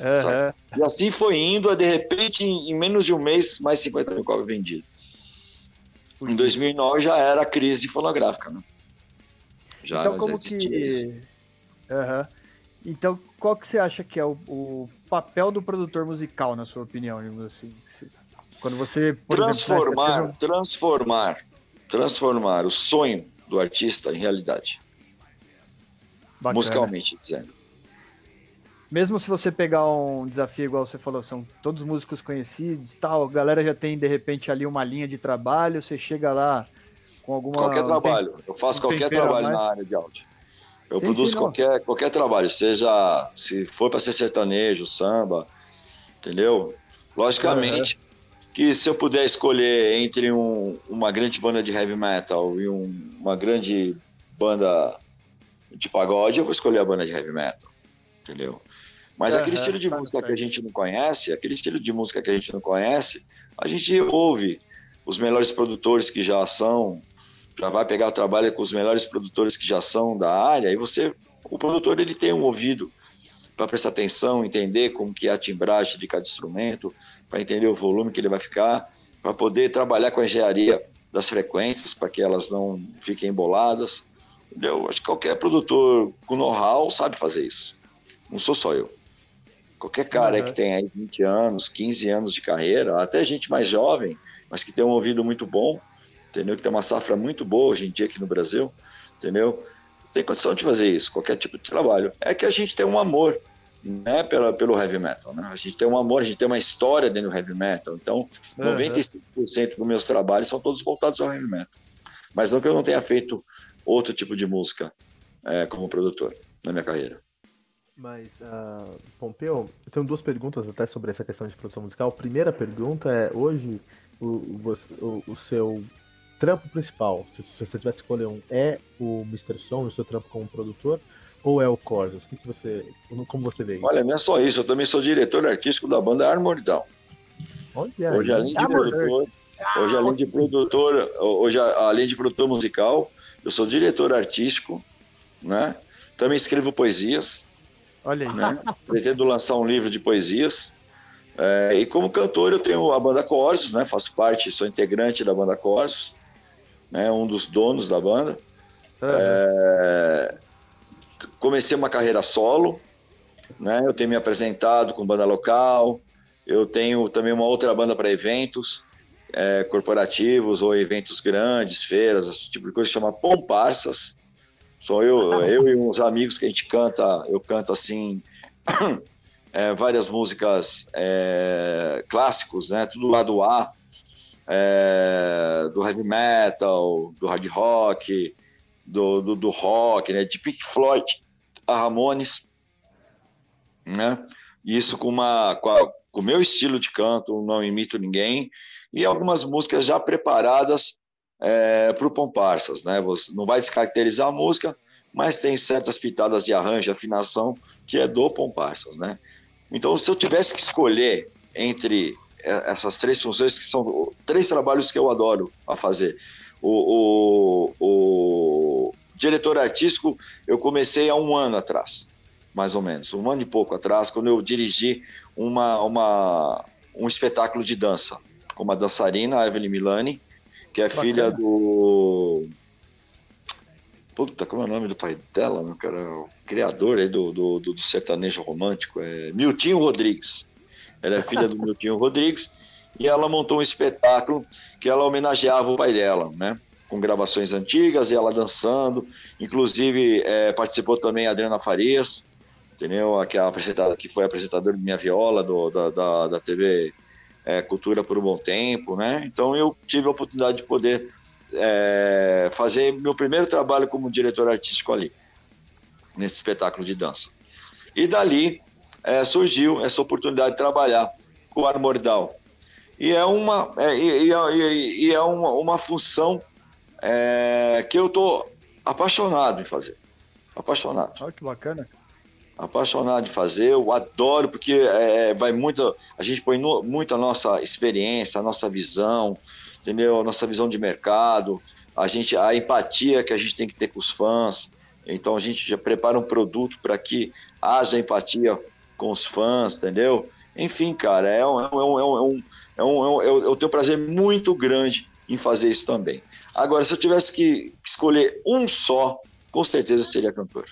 Uhum. E assim foi indo, de repente, em menos de um mês, mais 50 mil cópias vendidas. Em 2009 já era a crise fonográfica, né? Já, então, como já que... Uhum. Então, qual que você acha que é o, o papel do produtor musical, na sua opinião, assim? Quando você transformar, exemplo, transformar, transformar o sonho do artista em realidade, Bacana. musicalmente dizendo. Mesmo se você pegar um desafio igual você falou, são todos músicos conhecidos, tal, a galera já tem de repente ali uma linha de trabalho, você chega lá com alguma qualquer trabalho, eu faço qualquer trabalho na área de áudio. Eu sim, produzo sim, qualquer, qualquer trabalho, seja se for para ser sertanejo, samba, entendeu? Logicamente que se eu puder escolher entre um, uma grande banda de heavy metal e um, uma grande banda de pagode, eu vou escolher a banda de heavy metal, entendeu? Mas uhum, aquele estilo de tá música que a gente não conhece, aquele estilo de música que a gente não conhece, a gente ouve os melhores produtores que já são já vai pegar o trabalho com os melhores produtores que já são da área, e você, o produtor ele tem um ouvido para prestar atenção, entender como que é a timbragem de cada instrumento, para entender o volume que ele vai ficar, para poder trabalhar com a engenharia das frequências, para que elas não fiquem emboladas. Entendeu? Acho que qualquer produtor com know-how sabe fazer isso. Não sou só eu. Qualquer cara uhum. que tem aí 20 anos, 15 anos de carreira, até gente mais jovem, mas que tem um ouvido muito bom, entendeu? Que tem uma safra muito boa hoje em dia aqui no Brasil, entendeu? Tem condição de fazer isso, qualquer tipo de trabalho. É que a gente tem um amor, né, pela, pelo heavy metal, né? A gente tem um amor, a gente tem uma história dentro do heavy metal. Então, uhum. 95% dos meus trabalhos são todos voltados ao heavy metal. Mas não que eu não tenha feito outro tipo de música é, como produtor na minha carreira. Mas, uh, Pompeu, eu tenho duas perguntas até sobre essa questão de produção musical. A primeira pergunta é, hoje, o, o, o seu trampo principal, se, se você tivesse que escolher um, é o Mr. Som, o seu trampo como produtor, ou é o Corsos? O que, que você, como você vê isso? Olha, não é só isso, eu também sou diretor artístico da banda Armor Down. hoje, além de produtor, hoje, além de produtor, hoje, além de produtor musical, eu sou diretor artístico, né? Também escrevo poesias. Olha aí. Né? Pretendo lançar um livro de poesias. É, e como cantor, eu tenho a banda Corsos, né? Faço parte, sou integrante da banda Corsos né, um dos donos da banda. Uhum. É, comecei uma carreira solo, né, eu tenho me apresentado com banda local, eu tenho também uma outra banda para eventos é, corporativos ou eventos grandes, feiras, esse tipo de coisa, chama Pomparsas. Sou eu, ah, eu e uns amigos que a gente canta, eu canto assim, [CLEARS THROAT] é, várias músicas é, clássicos, né, tudo lado A, é, do heavy metal, do hard rock, do, do, do, rock, né, de Pink Floyd a Ramones, né? Isso com uma com, a, com o meu estilo de canto, não imito ninguém, e algumas músicas já preparadas é, para o Pomparsas, né? Você não vai descaracterizar a música, mas tem certas pitadas de arranjo, afinação, que é do Paul Parsons, né? Então, se eu tivesse que escolher entre essas três funções, que são três trabalhos que eu adoro a fazer, o, o, o diretor artístico eu comecei há um ano atrás, mais ou menos, um ano e pouco atrás, quando eu dirigi uma, uma, um espetáculo de dança com uma dançarina, Evelyn Milani, que é Bacana. filha do. Puta, como é o nome do pai dela, meu cara? O criador aí do, do, do, sertanejo romântico, é Miltinho Rodrigues. Ela é filha do Miltinho Rodrigues e ela montou um espetáculo que ela homenageava o pai dela, né? Com gravações antigas e ela dançando. Inclusive, é, participou também a Adriana Farias, entendeu? Que, é apresentada, que foi apresentadora de Minha Viola do, da, da, da TV é, Cultura por um bom tempo, né? Então eu tive a oportunidade de poder é, fazer meu primeiro trabalho como diretor artístico ali, nesse espetáculo de dança. E dali é, surgiu essa oportunidade de trabalhar com o Armordal. E é uma, é, e, e, e é uma, uma função é, que eu estou apaixonado em fazer. Apaixonado. Olha que bacana apaixonado de fazer, eu adoro, porque é, vai muito, a gente põe no, muito a nossa experiência, a nossa visão, entendeu? A nossa visão de mercado, a gente, a empatia que a gente tem que ter com os fãs. Então a gente já prepara um produto para que haja empatia com os fãs, entendeu? Enfim, cara, é um, é um, é um, é um, é um, eu tenho um prazer muito grande em fazer isso também. Agora, se eu tivesse que escolher um só, com certeza seria cantor.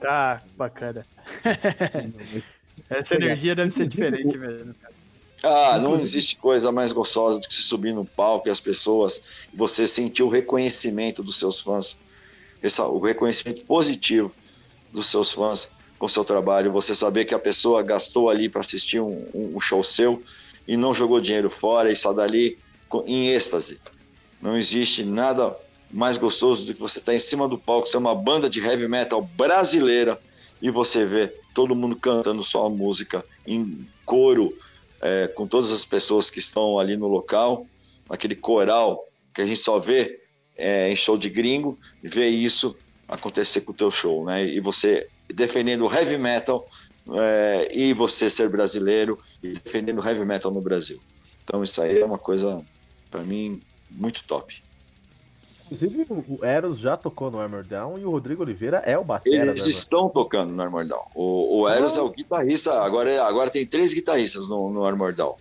Tá, bacana. [LAUGHS] Essa energia deve ser diferente mesmo, cara. Ah, não existe coisa mais gostosa do que se subir no palco e as pessoas, você sentir o reconhecimento dos seus fãs, o reconhecimento positivo dos seus fãs com o seu trabalho, você saber que a pessoa gastou ali para assistir um, um, show seu e não jogou dinheiro fora e está dali em êxtase. Não existe nada mais gostoso do que você estar tá em cima do palco, ser uma banda de heavy metal brasileira e você ver todo mundo cantando sua música em coro, é, com todas as pessoas que estão ali no local, aquele coral que a gente só vê é, em show de gringo, ver isso acontecer com o teu show, né? E você defendendo o heavy metal é, e você ser brasileiro e defendendo o heavy metal no Brasil. Então isso aí é uma coisa para mim muito top. Inclusive, o Eros já tocou no Armor Down e o Rodrigo Oliveira é o batera. Eles estão tocando no Armor Down. O, o Eros é o guitarrista, agora, agora tem três guitarristas no, no Armor Down.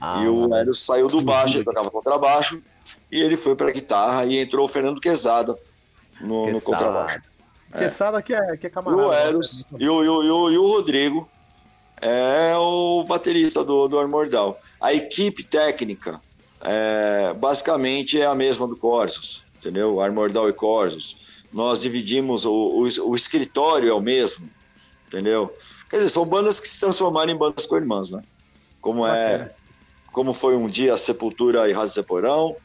Ah, e o Eros saiu do baixo, ele tocava contrabaixo, e ele foi para guitarra e entrou o Fernando Quesada no, no contrabaixo. É. Quesada que é, que é camarada. E o né? Eros e o, e o, e o Rodrigo é o baterista do, do Armor Down. A equipe técnica é, basicamente é a mesma do Corsos entendeu? Armordal e Corsos. Nós dividimos, o, o, o, escritório é o mesmo, entendeu? Quer dizer, são bandas que se transformaram em bandas com irmãs, né? Como é, como foi um dia Sepultura e Raso Porão,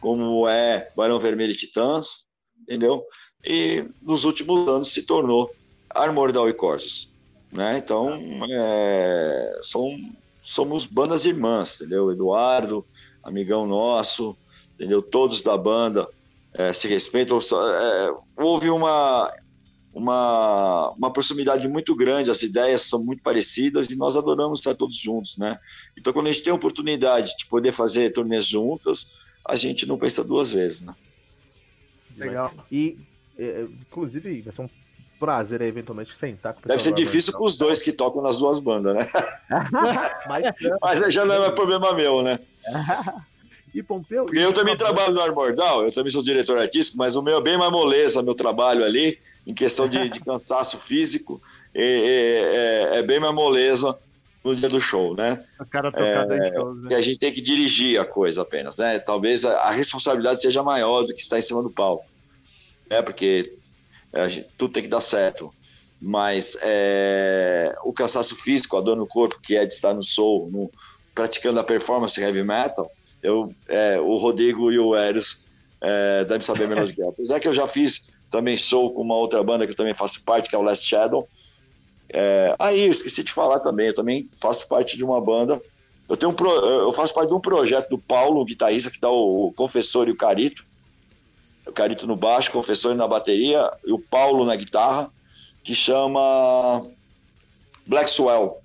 como é Barão Vermelho e Titãs, entendeu? E nos últimos anos se tornou Armordal e Corsos, né? Então, é, são, somos bandas irmãs, entendeu? Eduardo, amigão nosso, entendeu? Todos da banda, é, se respeitam. É, houve uma, uma, uma proximidade muito grande, as ideias são muito parecidas e nós adoramos estar todos juntos, né? Então, quando a gente tem a oportunidade de poder fazer turnês juntos, a gente não pensa duas vezes, né? Legal. E, é, inclusive, vai ser um prazer eventualmente sentar com o Deve ser difícil para os dois que tocam nas duas bandas, né? [LAUGHS] Mas, [LAUGHS] Mas já não é problema meu, né? [LAUGHS] E Pompeu. Eu também trabalho no Armordal, eu também sou diretor artístico, mas o meu é bem mais moleza, meu trabalho ali, em questão de, de cansaço físico, é, é, é, bem mais moleza no dia do show, né? O cara tocar é, shows, né? E a gente tem que dirigir a coisa apenas, né? Talvez a, a responsabilidade seja maior do que estar em cima do palco, né? Porque gente, tudo tem que dar certo. Mas é, o cansaço físico, a dor no corpo, que é de estar no soul, no, praticando a performance heavy metal, eu, é, o Rodrigo e o Eros é, devem saber [LAUGHS] menos do que eu. Apesar que eu já fiz também show com uma outra banda que eu também faço parte, que é o Last Shadow. É, aí, eu esqueci de falar também, eu também faço parte de uma banda. Eu, tenho um pro, eu faço parte de um projeto do Paulo, o guitarrista, que dá o, o Confessor e o Carito. O Carito no baixo, o Confessor na bateria e o Paulo na guitarra, que chama Black Swell.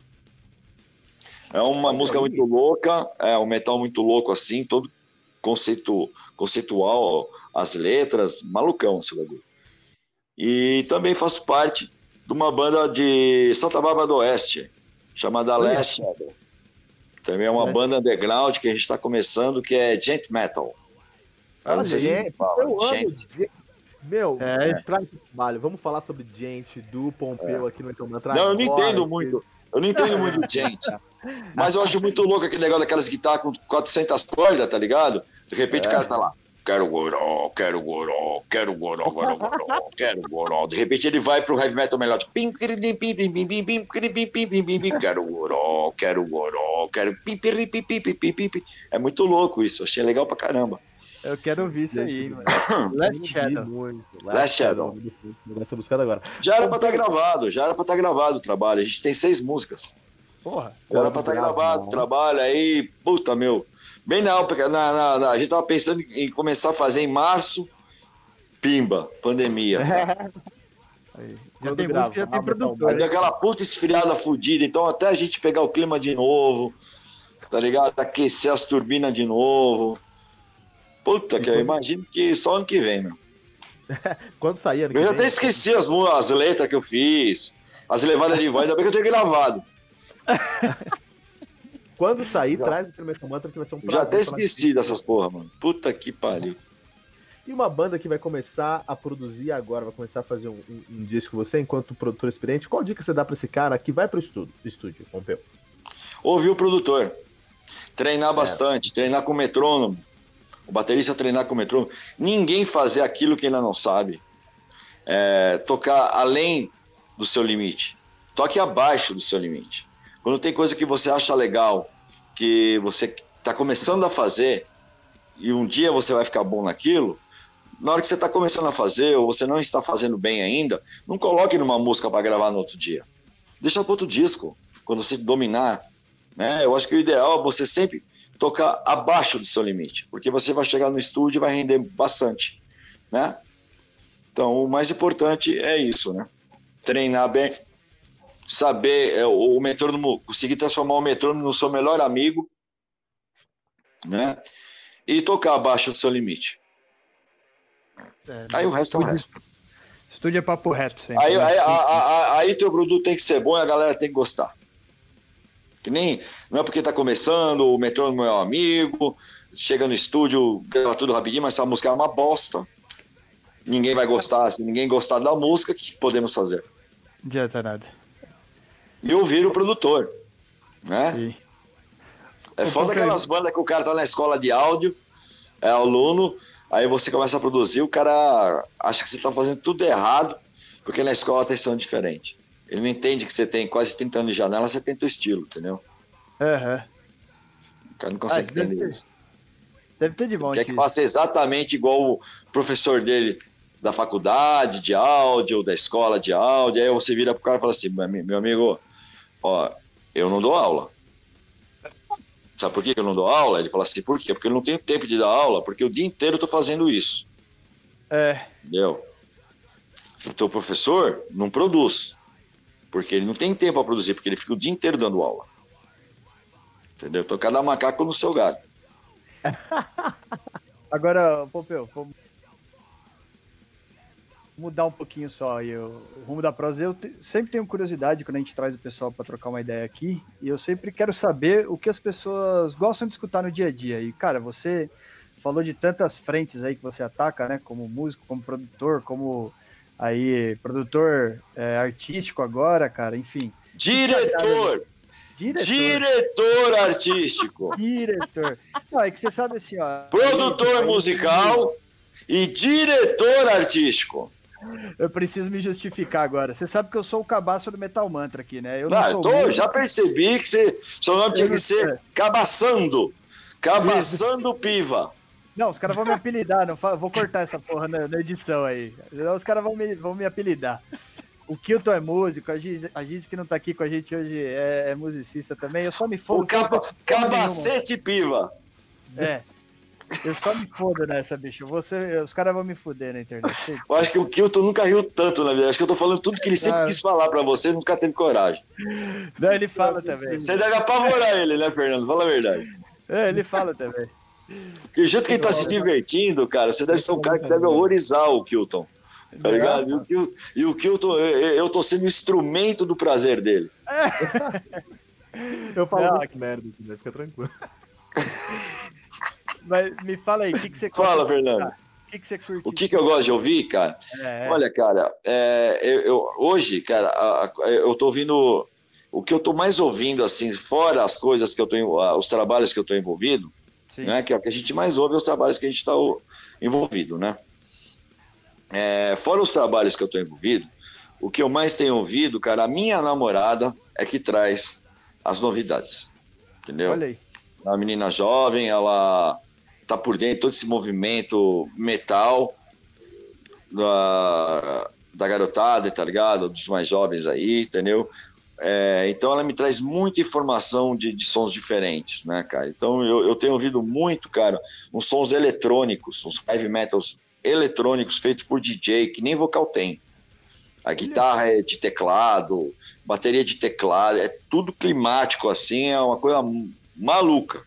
É uma música muito louca, é um metal muito louco assim, todo conceito, conceitual, as letras, malucão esse bagulho. E também faço parte de uma banda de Santa Bárbara do Oeste, chamada Shadow. Também é uma banda underground que a gente está começando, que é Gent Metal. Eu não sei se é, fala. Meu, é, é. traz trabalho. Vamos falar sobre gente do Pompeu é. aqui no Então Não, eu não entendo muito. Eu não entendo muito de gente. Mas eu acho muito louco aquele negócio daquelas guitarras com 400 cordas, tá ligado? De repente é. o cara tá lá. Quero goró, quero goró, quero goró, goró, goró, quero goró. De repente ele vai pro heavy metal melódico. Pim, pim, pim, pim, pim, pim, pim, pim, pim, pim, pim, pim, quero goró, quero goró, quero pim, pim, pim, pim, pim, pim, pim. É muito louco isso, achei legal pra caramba. Eu quero ouvir isso aí, mano. Last Shadow. Last Shadow. Essa música agora. Já era pra estar gravado, já era pra estar gravado o trabalho. A gente tem seis músicas. Porra. Já era pra estar gravado o trabalho aí. Puta, meu. Bem na, na, na, na, a gente tava pensando em começar a fazer em março. Pimba, pandemia. [LAUGHS] Aí, já tem música, já tem produtor. Aí aquela puta esfriada fodida. Então até a gente pegar o clima de novo, tá ligado? Aquecer as turbinas de novo. Puta que eu imagino que só ano que vem, meu. [LAUGHS] Quando sair ano Eu até esqueci as, as letras que eu fiz, as levadas de voz, ainda bem que eu tenho gravado. [LAUGHS] Quando sair, já, traz o primeiro mantra que vai ser um Já até esqueci dessas porra, mano. Puta que pariu. E uma banda que vai começar a produzir agora, vai começar a fazer um, um, um disco você, enquanto produtor experiente, qual dica você dá pra esse cara que vai pro estúdio, estúdio Pompeu? Ouvir o produtor. Treinar é. bastante, treinar com metrônomo o baterista treinar com o metrônomo, ninguém fazer aquilo que ainda não sabe. É, tocar além do seu limite. Toque abaixo do seu limite. Quando tem coisa que você acha legal, que você está começando a fazer, e um dia você vai ficar bom naquilo, na hora que você está começando a fazer, ou você não está fazendo bem ainda, não coloque numa música para gravar no outro dia. Deixa para outro disco, quando você dominar. Né? Eu acho que o ideal é você sempre tocar abaixo do seu limite, porque você vai chegar no estúdio e vai render bastante, né? Então, o mais importante é isso, né? Treinar bem, saber é, o metrônomo, conseguir transformar o metrônomo no seu melhor amigo, né? E tocar abaixo do seu limite. É, aí o resto é o resto. Estúdio é papo reto sempre. Aí, né? aí, aí, aí teu produto tem que ser bom e a galera tem que gostar. Que nem, não é porque tá começando, o metrônomo é um amigo, chega no estúdio, grava tudo rapidinho, mas essa música é uma bosta. Ninguém vai gostar, se ninguém gostar da música, o que podemos fazer? Não adianta nada. E ouvir o produtor, né? Sim. É foda aquelas bandas que o cara tá na escola de áudio, é aluno, aí você começa a produzir, o cara acha que você tá fazendo tudo errado, porque na escola tem som diferente. Ele não entende que você tem quase 30 anos de janela, você tem teu estilo, entendeu? Uhum. O cara não consegue ah, entender isso. Deve ter de bom. Quer que faça exatamente igual o professor dele da faculdade de áudio, da escola de áudio. Aí você vira pro cara e fala assim: meu amigo, ó, eu não dou aula. Sabe por que eu não dou aula? Ele fala assim: por quê? Porque eu não tenho tempo de dar aula, porque o dia inteiro eu tô fazendo isso. É. Entendeu? O teu professor não produz. Porque ele não tem tempo para produzir, porque ele fica o dia inteiro dando aula. Entendeu? Então cada macaco no seu galho. [LAUGHS] Agora, Pompeu, vamos mudar um pouquinho só aí o rumo da prosa. Eu sempre tenho curiosidade quando a gente traz o pessoal para trocar uma ideia aqui, e eu sempre quero saber o que as pessoas gostam de escutar no dia a dia. E, cara, você falou de tantas frentes aí que você ataca, né? Como músico, como produtor, como aí, produtor é, artístico agora, cara, enfim. Diretor! Diretor, Diretor artístico. [LAUGHS] Diretor. Não, é que você sabe assim, ó. Produtor aí, musical e diretor artístico. Eu preciso me justificar agora. Você sabe que eu sou o cabaço do Metal Mantra aqui, né? Eu não, não tô, já percebi que você, seu nome tinha que ser Cabaçando. Cabaçando Piva. Não, os caras vão me apelidar, não vou cortar essa porra na, na edição aí. Os caras vão me, vão me apelidar. O Kilton é músico, a Giz, a Giz que não tá aqui com a gente hoje é, é musicista também. Eu só me fodo. O caba, cabacete piva. É. Eu só me fodo nessa, bicho. Você, os caras vão me foder na internet. Eu acho que o Kilton nunca riu tanto na vida. Acho que eu tô falando tudo que ele sempre quis falar pra você e nunca teve coragem. Não, ele fala também. Você deve apavorar ele, né, Fernando? Fala a verdade. É, ele fala também. Porque o jeito que ele tá se divertindo, cara, você deve ser um cara que deve horrorizar o Kilton. Tá ligado? E o, Kilton, e o Kilton, eu tô sendo instrumento do prazer dele. Eu falo muito merda, né? Fica tranquilo. [LAUGHS] Mas me fala aí, o que, que você Fala, Fernando. O que, que você curte? O que, que eu gosto de ouvir, cara? É, Olha, cara, é, eu, eu- hoje, cara, a- a- eu tô ouvindo. O que eu tô mais ouvindo, assim, fora as coisas que eu tô. ah, Os trabalhos que eu tô envolvido. Né? Que é o que a gente mais ouve, é os trabalhos que a gente está envolvido, né? É, fora os trabalhos que eu estou envolvido, o que eu mais tenho ouvido, cara, a minha namorada é que traz as novidades, entendeu? Olha aí. uma menina jovem, ela tá por dentro de todo esse movimento metal da, da garotada, tá ligado? Dos mais jovens aí, entendeu? É, então ela me traz muita informação de, de sons diferentes, né, cara? Então eu, eu tenho ouvido muito, cara, uns sons eletrônicos, uns heavy metals eletrônicos feitos por DJ, que nem vocal tem. A guitarra é de teclado, bateria de teclado, é tudo climático, assim, é uma coisa maluca.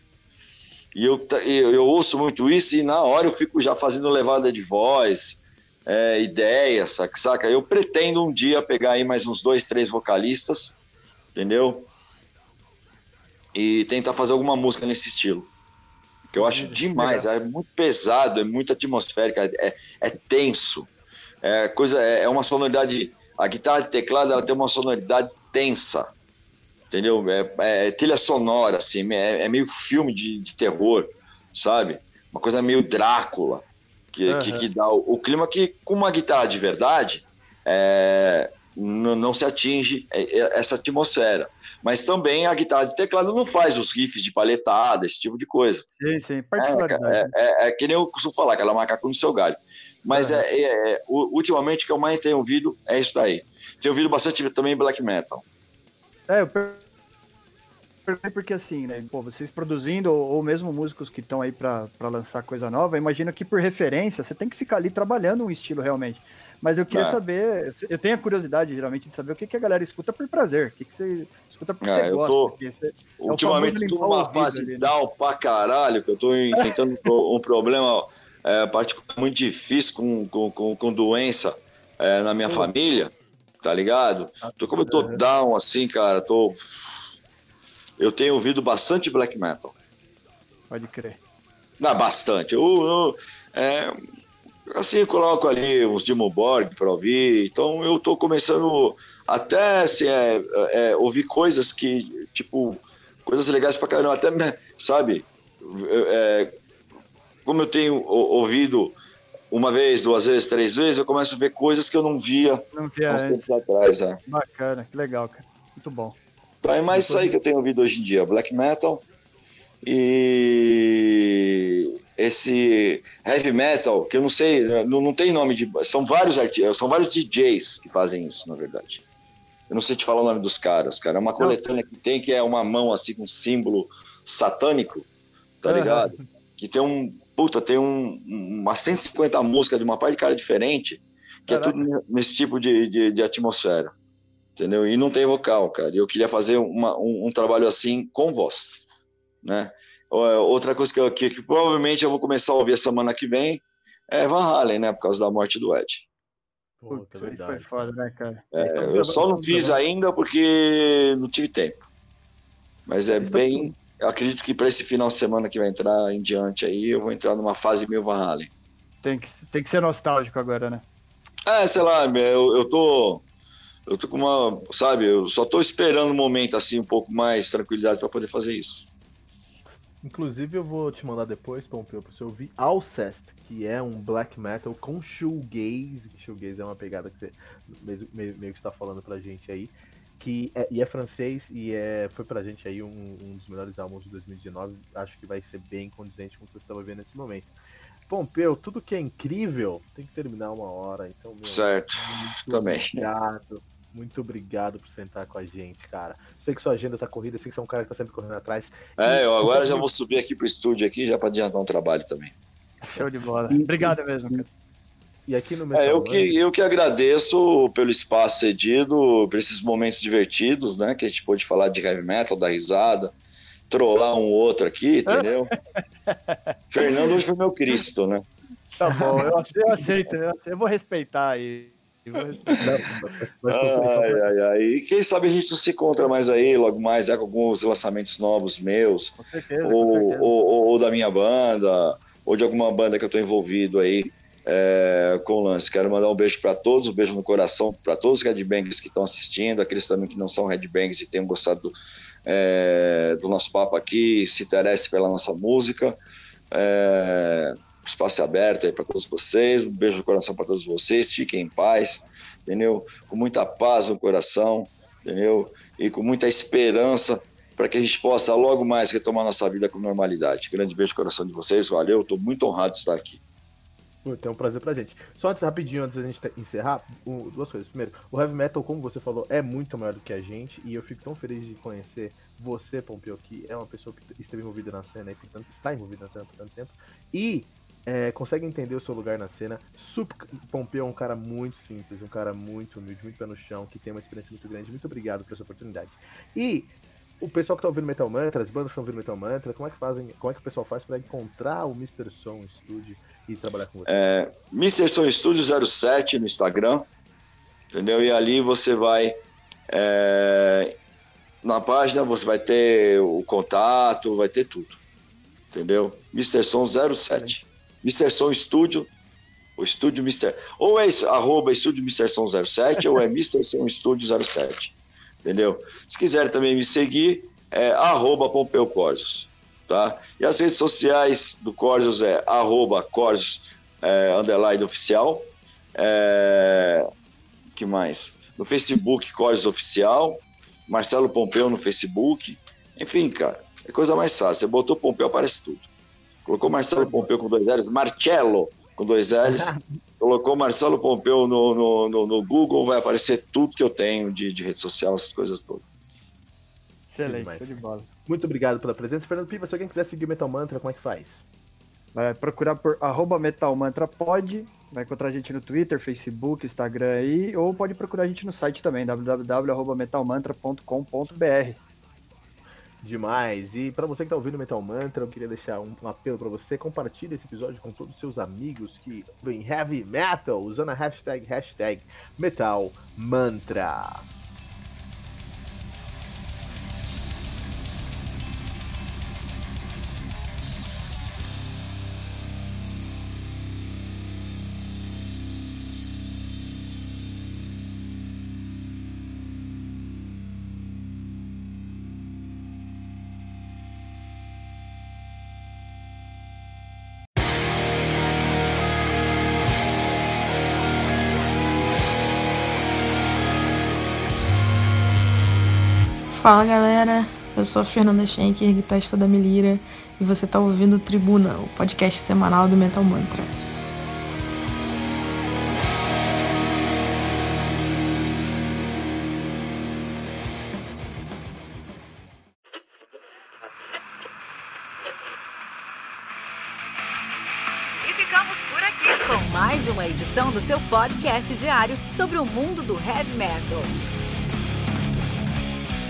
E eu, eu, eu ouço muito isso e na hora eu fico já fazendo levada de voz, é, ideias, saca, saca? Eu pretendo um dia pegar aí mais uns dois, três vocalistas, entendeu? E tentar fazer alguma música nesse estilo. Que eu acho demais, é muito pesado, é muito atmosférico, é, é tenso. É, coisa, é, é uma sonoridade. A guitarra de teclado ela tem uma sonoridade tensa entendeu? É, é trilha sonora, assim, é, é meio filme de, de terror, sabe? Uma coisa meio Drácula, que, Aham. que, que dá o, o clima que, com uma guitarra de verdade, é, não se atinge é, é, essa atmosfera. Mas também a guitarra de teclado não faz os riffs de palhetada, esse tipo de coisa. Sim, sim. É, é, é, é que nem eu costumo falar, aquela macaco no seu galho. Mas é, é- ultimamente o que eu mais tenho ouvido é isso daí. Tenho ouvido bastante também black metal. É, eu per- perguntei porque assim, né? Pô, vocês produzindo, ou, ou mesmo músicos que estão aí pra lançar coisa nova, imagino que por referência você tem que ficar ali trabalhando um estilo realmente. Mas eu queria É. saber, eu tenho a curiosidade geralmente de saber o que, que a galera escuta por prazer, o que, que você escuta É, você eu gosta. tô- você- Ultimamente famoso tô numa fase ali, né? down pra caralho, que eu tô enfrentando [LAUGHS] um pro- problema é, particular muito difícil com, com, com, com doença é, na minha Pô. família, tá ligado? Tô como eu tô down assim, cara, tô... Eu tenho ouvido bastante black metal. Pode crer. Não, bastante. Eu, eu, é, assim, coloco ali uns Dimmu Borg para ouvir. Então eu tô começando até assim, é, é, ouvir coisas que, tipo, coisas legais pra caramba. Até, me- sabe, é, como eu tenho ou- ouvido uma vez, duas vezes, três vezes, eu começo a ver coisas que eu não via Não via uns tempos atrás. É. Bacana, que legal, cara. Muito bom. Então é mais isso aí que eu tenho ouvido hoje em dia, black metal e esse heavy metal, que eu não sei, não, não tem nome de, são vários artistas, são vários DJs que fazem isso, na verdade. Eu não sei te falar o nome dos caras, cara. É uma coletânea que tem que é uma mão assim com símbolo satânico, tá ligado? Que tem um, puta, tem um, umas 150 músicas de uma parte de cara diferente, que Caraca. é tudo nesse tipo de, de, de atmosfera entendeu? E não tem vocal, cara. E eu queria fazer uma- um, um trabalho assim com voz, né? Outra coisa que, eu- que, que provavelmente eu vou começar a ouvir a semana que vem é Van Halen, né? Por causa da morte do Ed. Puta, Putz, foi foda, né, cara? É, eu só não fiz ainda porque não tive tempo. Mas é bem. Eu acredito que para esse final de semana que vai entrar em diante aí, eu vou entrar numa fase meio Van Halen. Tem que, tem que ser nostálgico agora, né? É, sei lá, eu, eu tô. Eu tô com uma. Sabe, eu só tô esperando um momento assim, um pouco mais tranquilidade para poder fazer isso. Inclusive eu vou te mandar depois, Pompeu, pra você ouvir Alcest, que é um black metal com shoegaze, que shoegaze é uma pegada que você meio, meio, que está falando pra gente aí, que é, e é francês e é, foi pra gente aí um, um dos melhores álbuns de 2019, acho que vai ser bem condizente com o que você estava vendo nesse momento. Pompeu, tudo que é incrível tem que terminar uma hora, então, meu, Certo, também. Obrigado, muito obrigado por sentar com a gente, cara. Sei que sua agenda tá corrida, sei que você é um cara que tá sempre correndo atrás. É, eu agora já vou subir aqui pro estúdio aqui já para adiantar um trabalho também. Show de bola. Obrigado mesmo, cara. E aqui no é, eu que, eu que agradeço pelo espaço cedido, por esses momentos divertidos, né? Que a gente pôde falar de heavy metal, dar risada, trollar um outro aqui, entendeu? [LAUGHS] Fernando hoje foi meu Cristo, né? Tá bom, eu aceito, eu, aceito, eu, aceito, eu vou respeitar aí. [LAUGHS] ai, ai, ai. E quem sabe a gente não se encontra mais aí, logo mais, é, com alguns lançamentos novos meus, com certeza, ou. Ou, ou, ou, da minha banda, ou de alguma banda que eu tô envolvido aí é, com o lance. Quero mandar um beijo para todos, um beijo no coração para todos os headbangers que estão assistindo, aqueles também que não são headbangers e tenham gostado do, é, do nosso papo aqui, se interesse pela nossa música. É, espaço aberto aí para todos vocês, um beijo no coração para todos vocês, fiquem em paz, entendeu? Com muita paz no coração, entendeu? E com muita esperança para que a gente possa logo mais retomar nossa vida com normalidade. Grande beijo no coração de vocês, valeu, estou muito honrado de estar aqui. Então é um prazer pra gente. Só antes, rapidinho, antes da gente encerrar, duas coisas. Primeiro, o Heavy Metal, como você falou, é muito maior do que a gente, e eu fico tão feliz de conhecer você, Pompeu, que é uma pessoa que esteve envolvida na cena e, portanto, está envolvida na cena por tanto tempo, e é, consegue entender o seu lugar na cena. Super Pompeu é um cara muito simples, um cara muito humilde, muito pé no chão, que tem uma experiência muito grande. Muito obrigado por essa oportunidade. E o pessoal que tá ouvindo Metal Mantra, as bandas que estão ouvindo Metal Mantra, como é que fazem, como é que o pessoal faz para encontrar o Mr. Som Studio e trabalhar com você? É, Mr. Som Studio 07 no Instagram, entendeu? E ali você vai é, na página você vai ter o contato, vai ter tudo, entendeu? Mr. Som 07, Mr. Som Studio, o estúdio Mr. Ou é arroba estúdio Mr. Som 07 ou é [LAUGHS] Mr. Som Studio 07 entendeu? Se quiser também me seguir, é arroba Pompeu Corsos, tá? E as redes sociais do Corsos é arroba Corsos é, underline oficial, é, que mais? No Facebook, Corsos Oficial, Marcelo Pompeu no Facebook, enfim, cara, é coisa mais fácil, você botou Pompeu, aparece tudo. Colocou Marcelo Pompeu com dois L's, Marcello com dois L's, [LAUGHS] colocou Marcelo Pompeu no, no, no, no, Google, vai aparecer tudo que eu tenho de, de rede social, essas coisas todas. Excelente, show de bola. Muito obrigado pela presença. Fernando Piva, se alguém quiser seguir o Metal Mantra, como é que faz? Vai procurar por arroba Metal Mantra pode, vai encontrar a gente no Twitter, Facebook, Instagram aí, ou pode procurar a gente no site também, www.metalmantra.com.br demais. E para você que tá ouvindo Metal Mantra, eu queria deixar um, um apelo para você, compartilhe esse episódio com todos os seus amigos que em heavy metal, usando a hashtag, hashtag Metal Mantra. Fala galera, eu sou a Fernanda Schenker, guitarrista da Melira, e você está ouvindo Tribuna, o podcast semanal do Metal Mantra. E ficamos por aqui com mais uma edição do seu podcast diário sobre o mundo do heavy metal.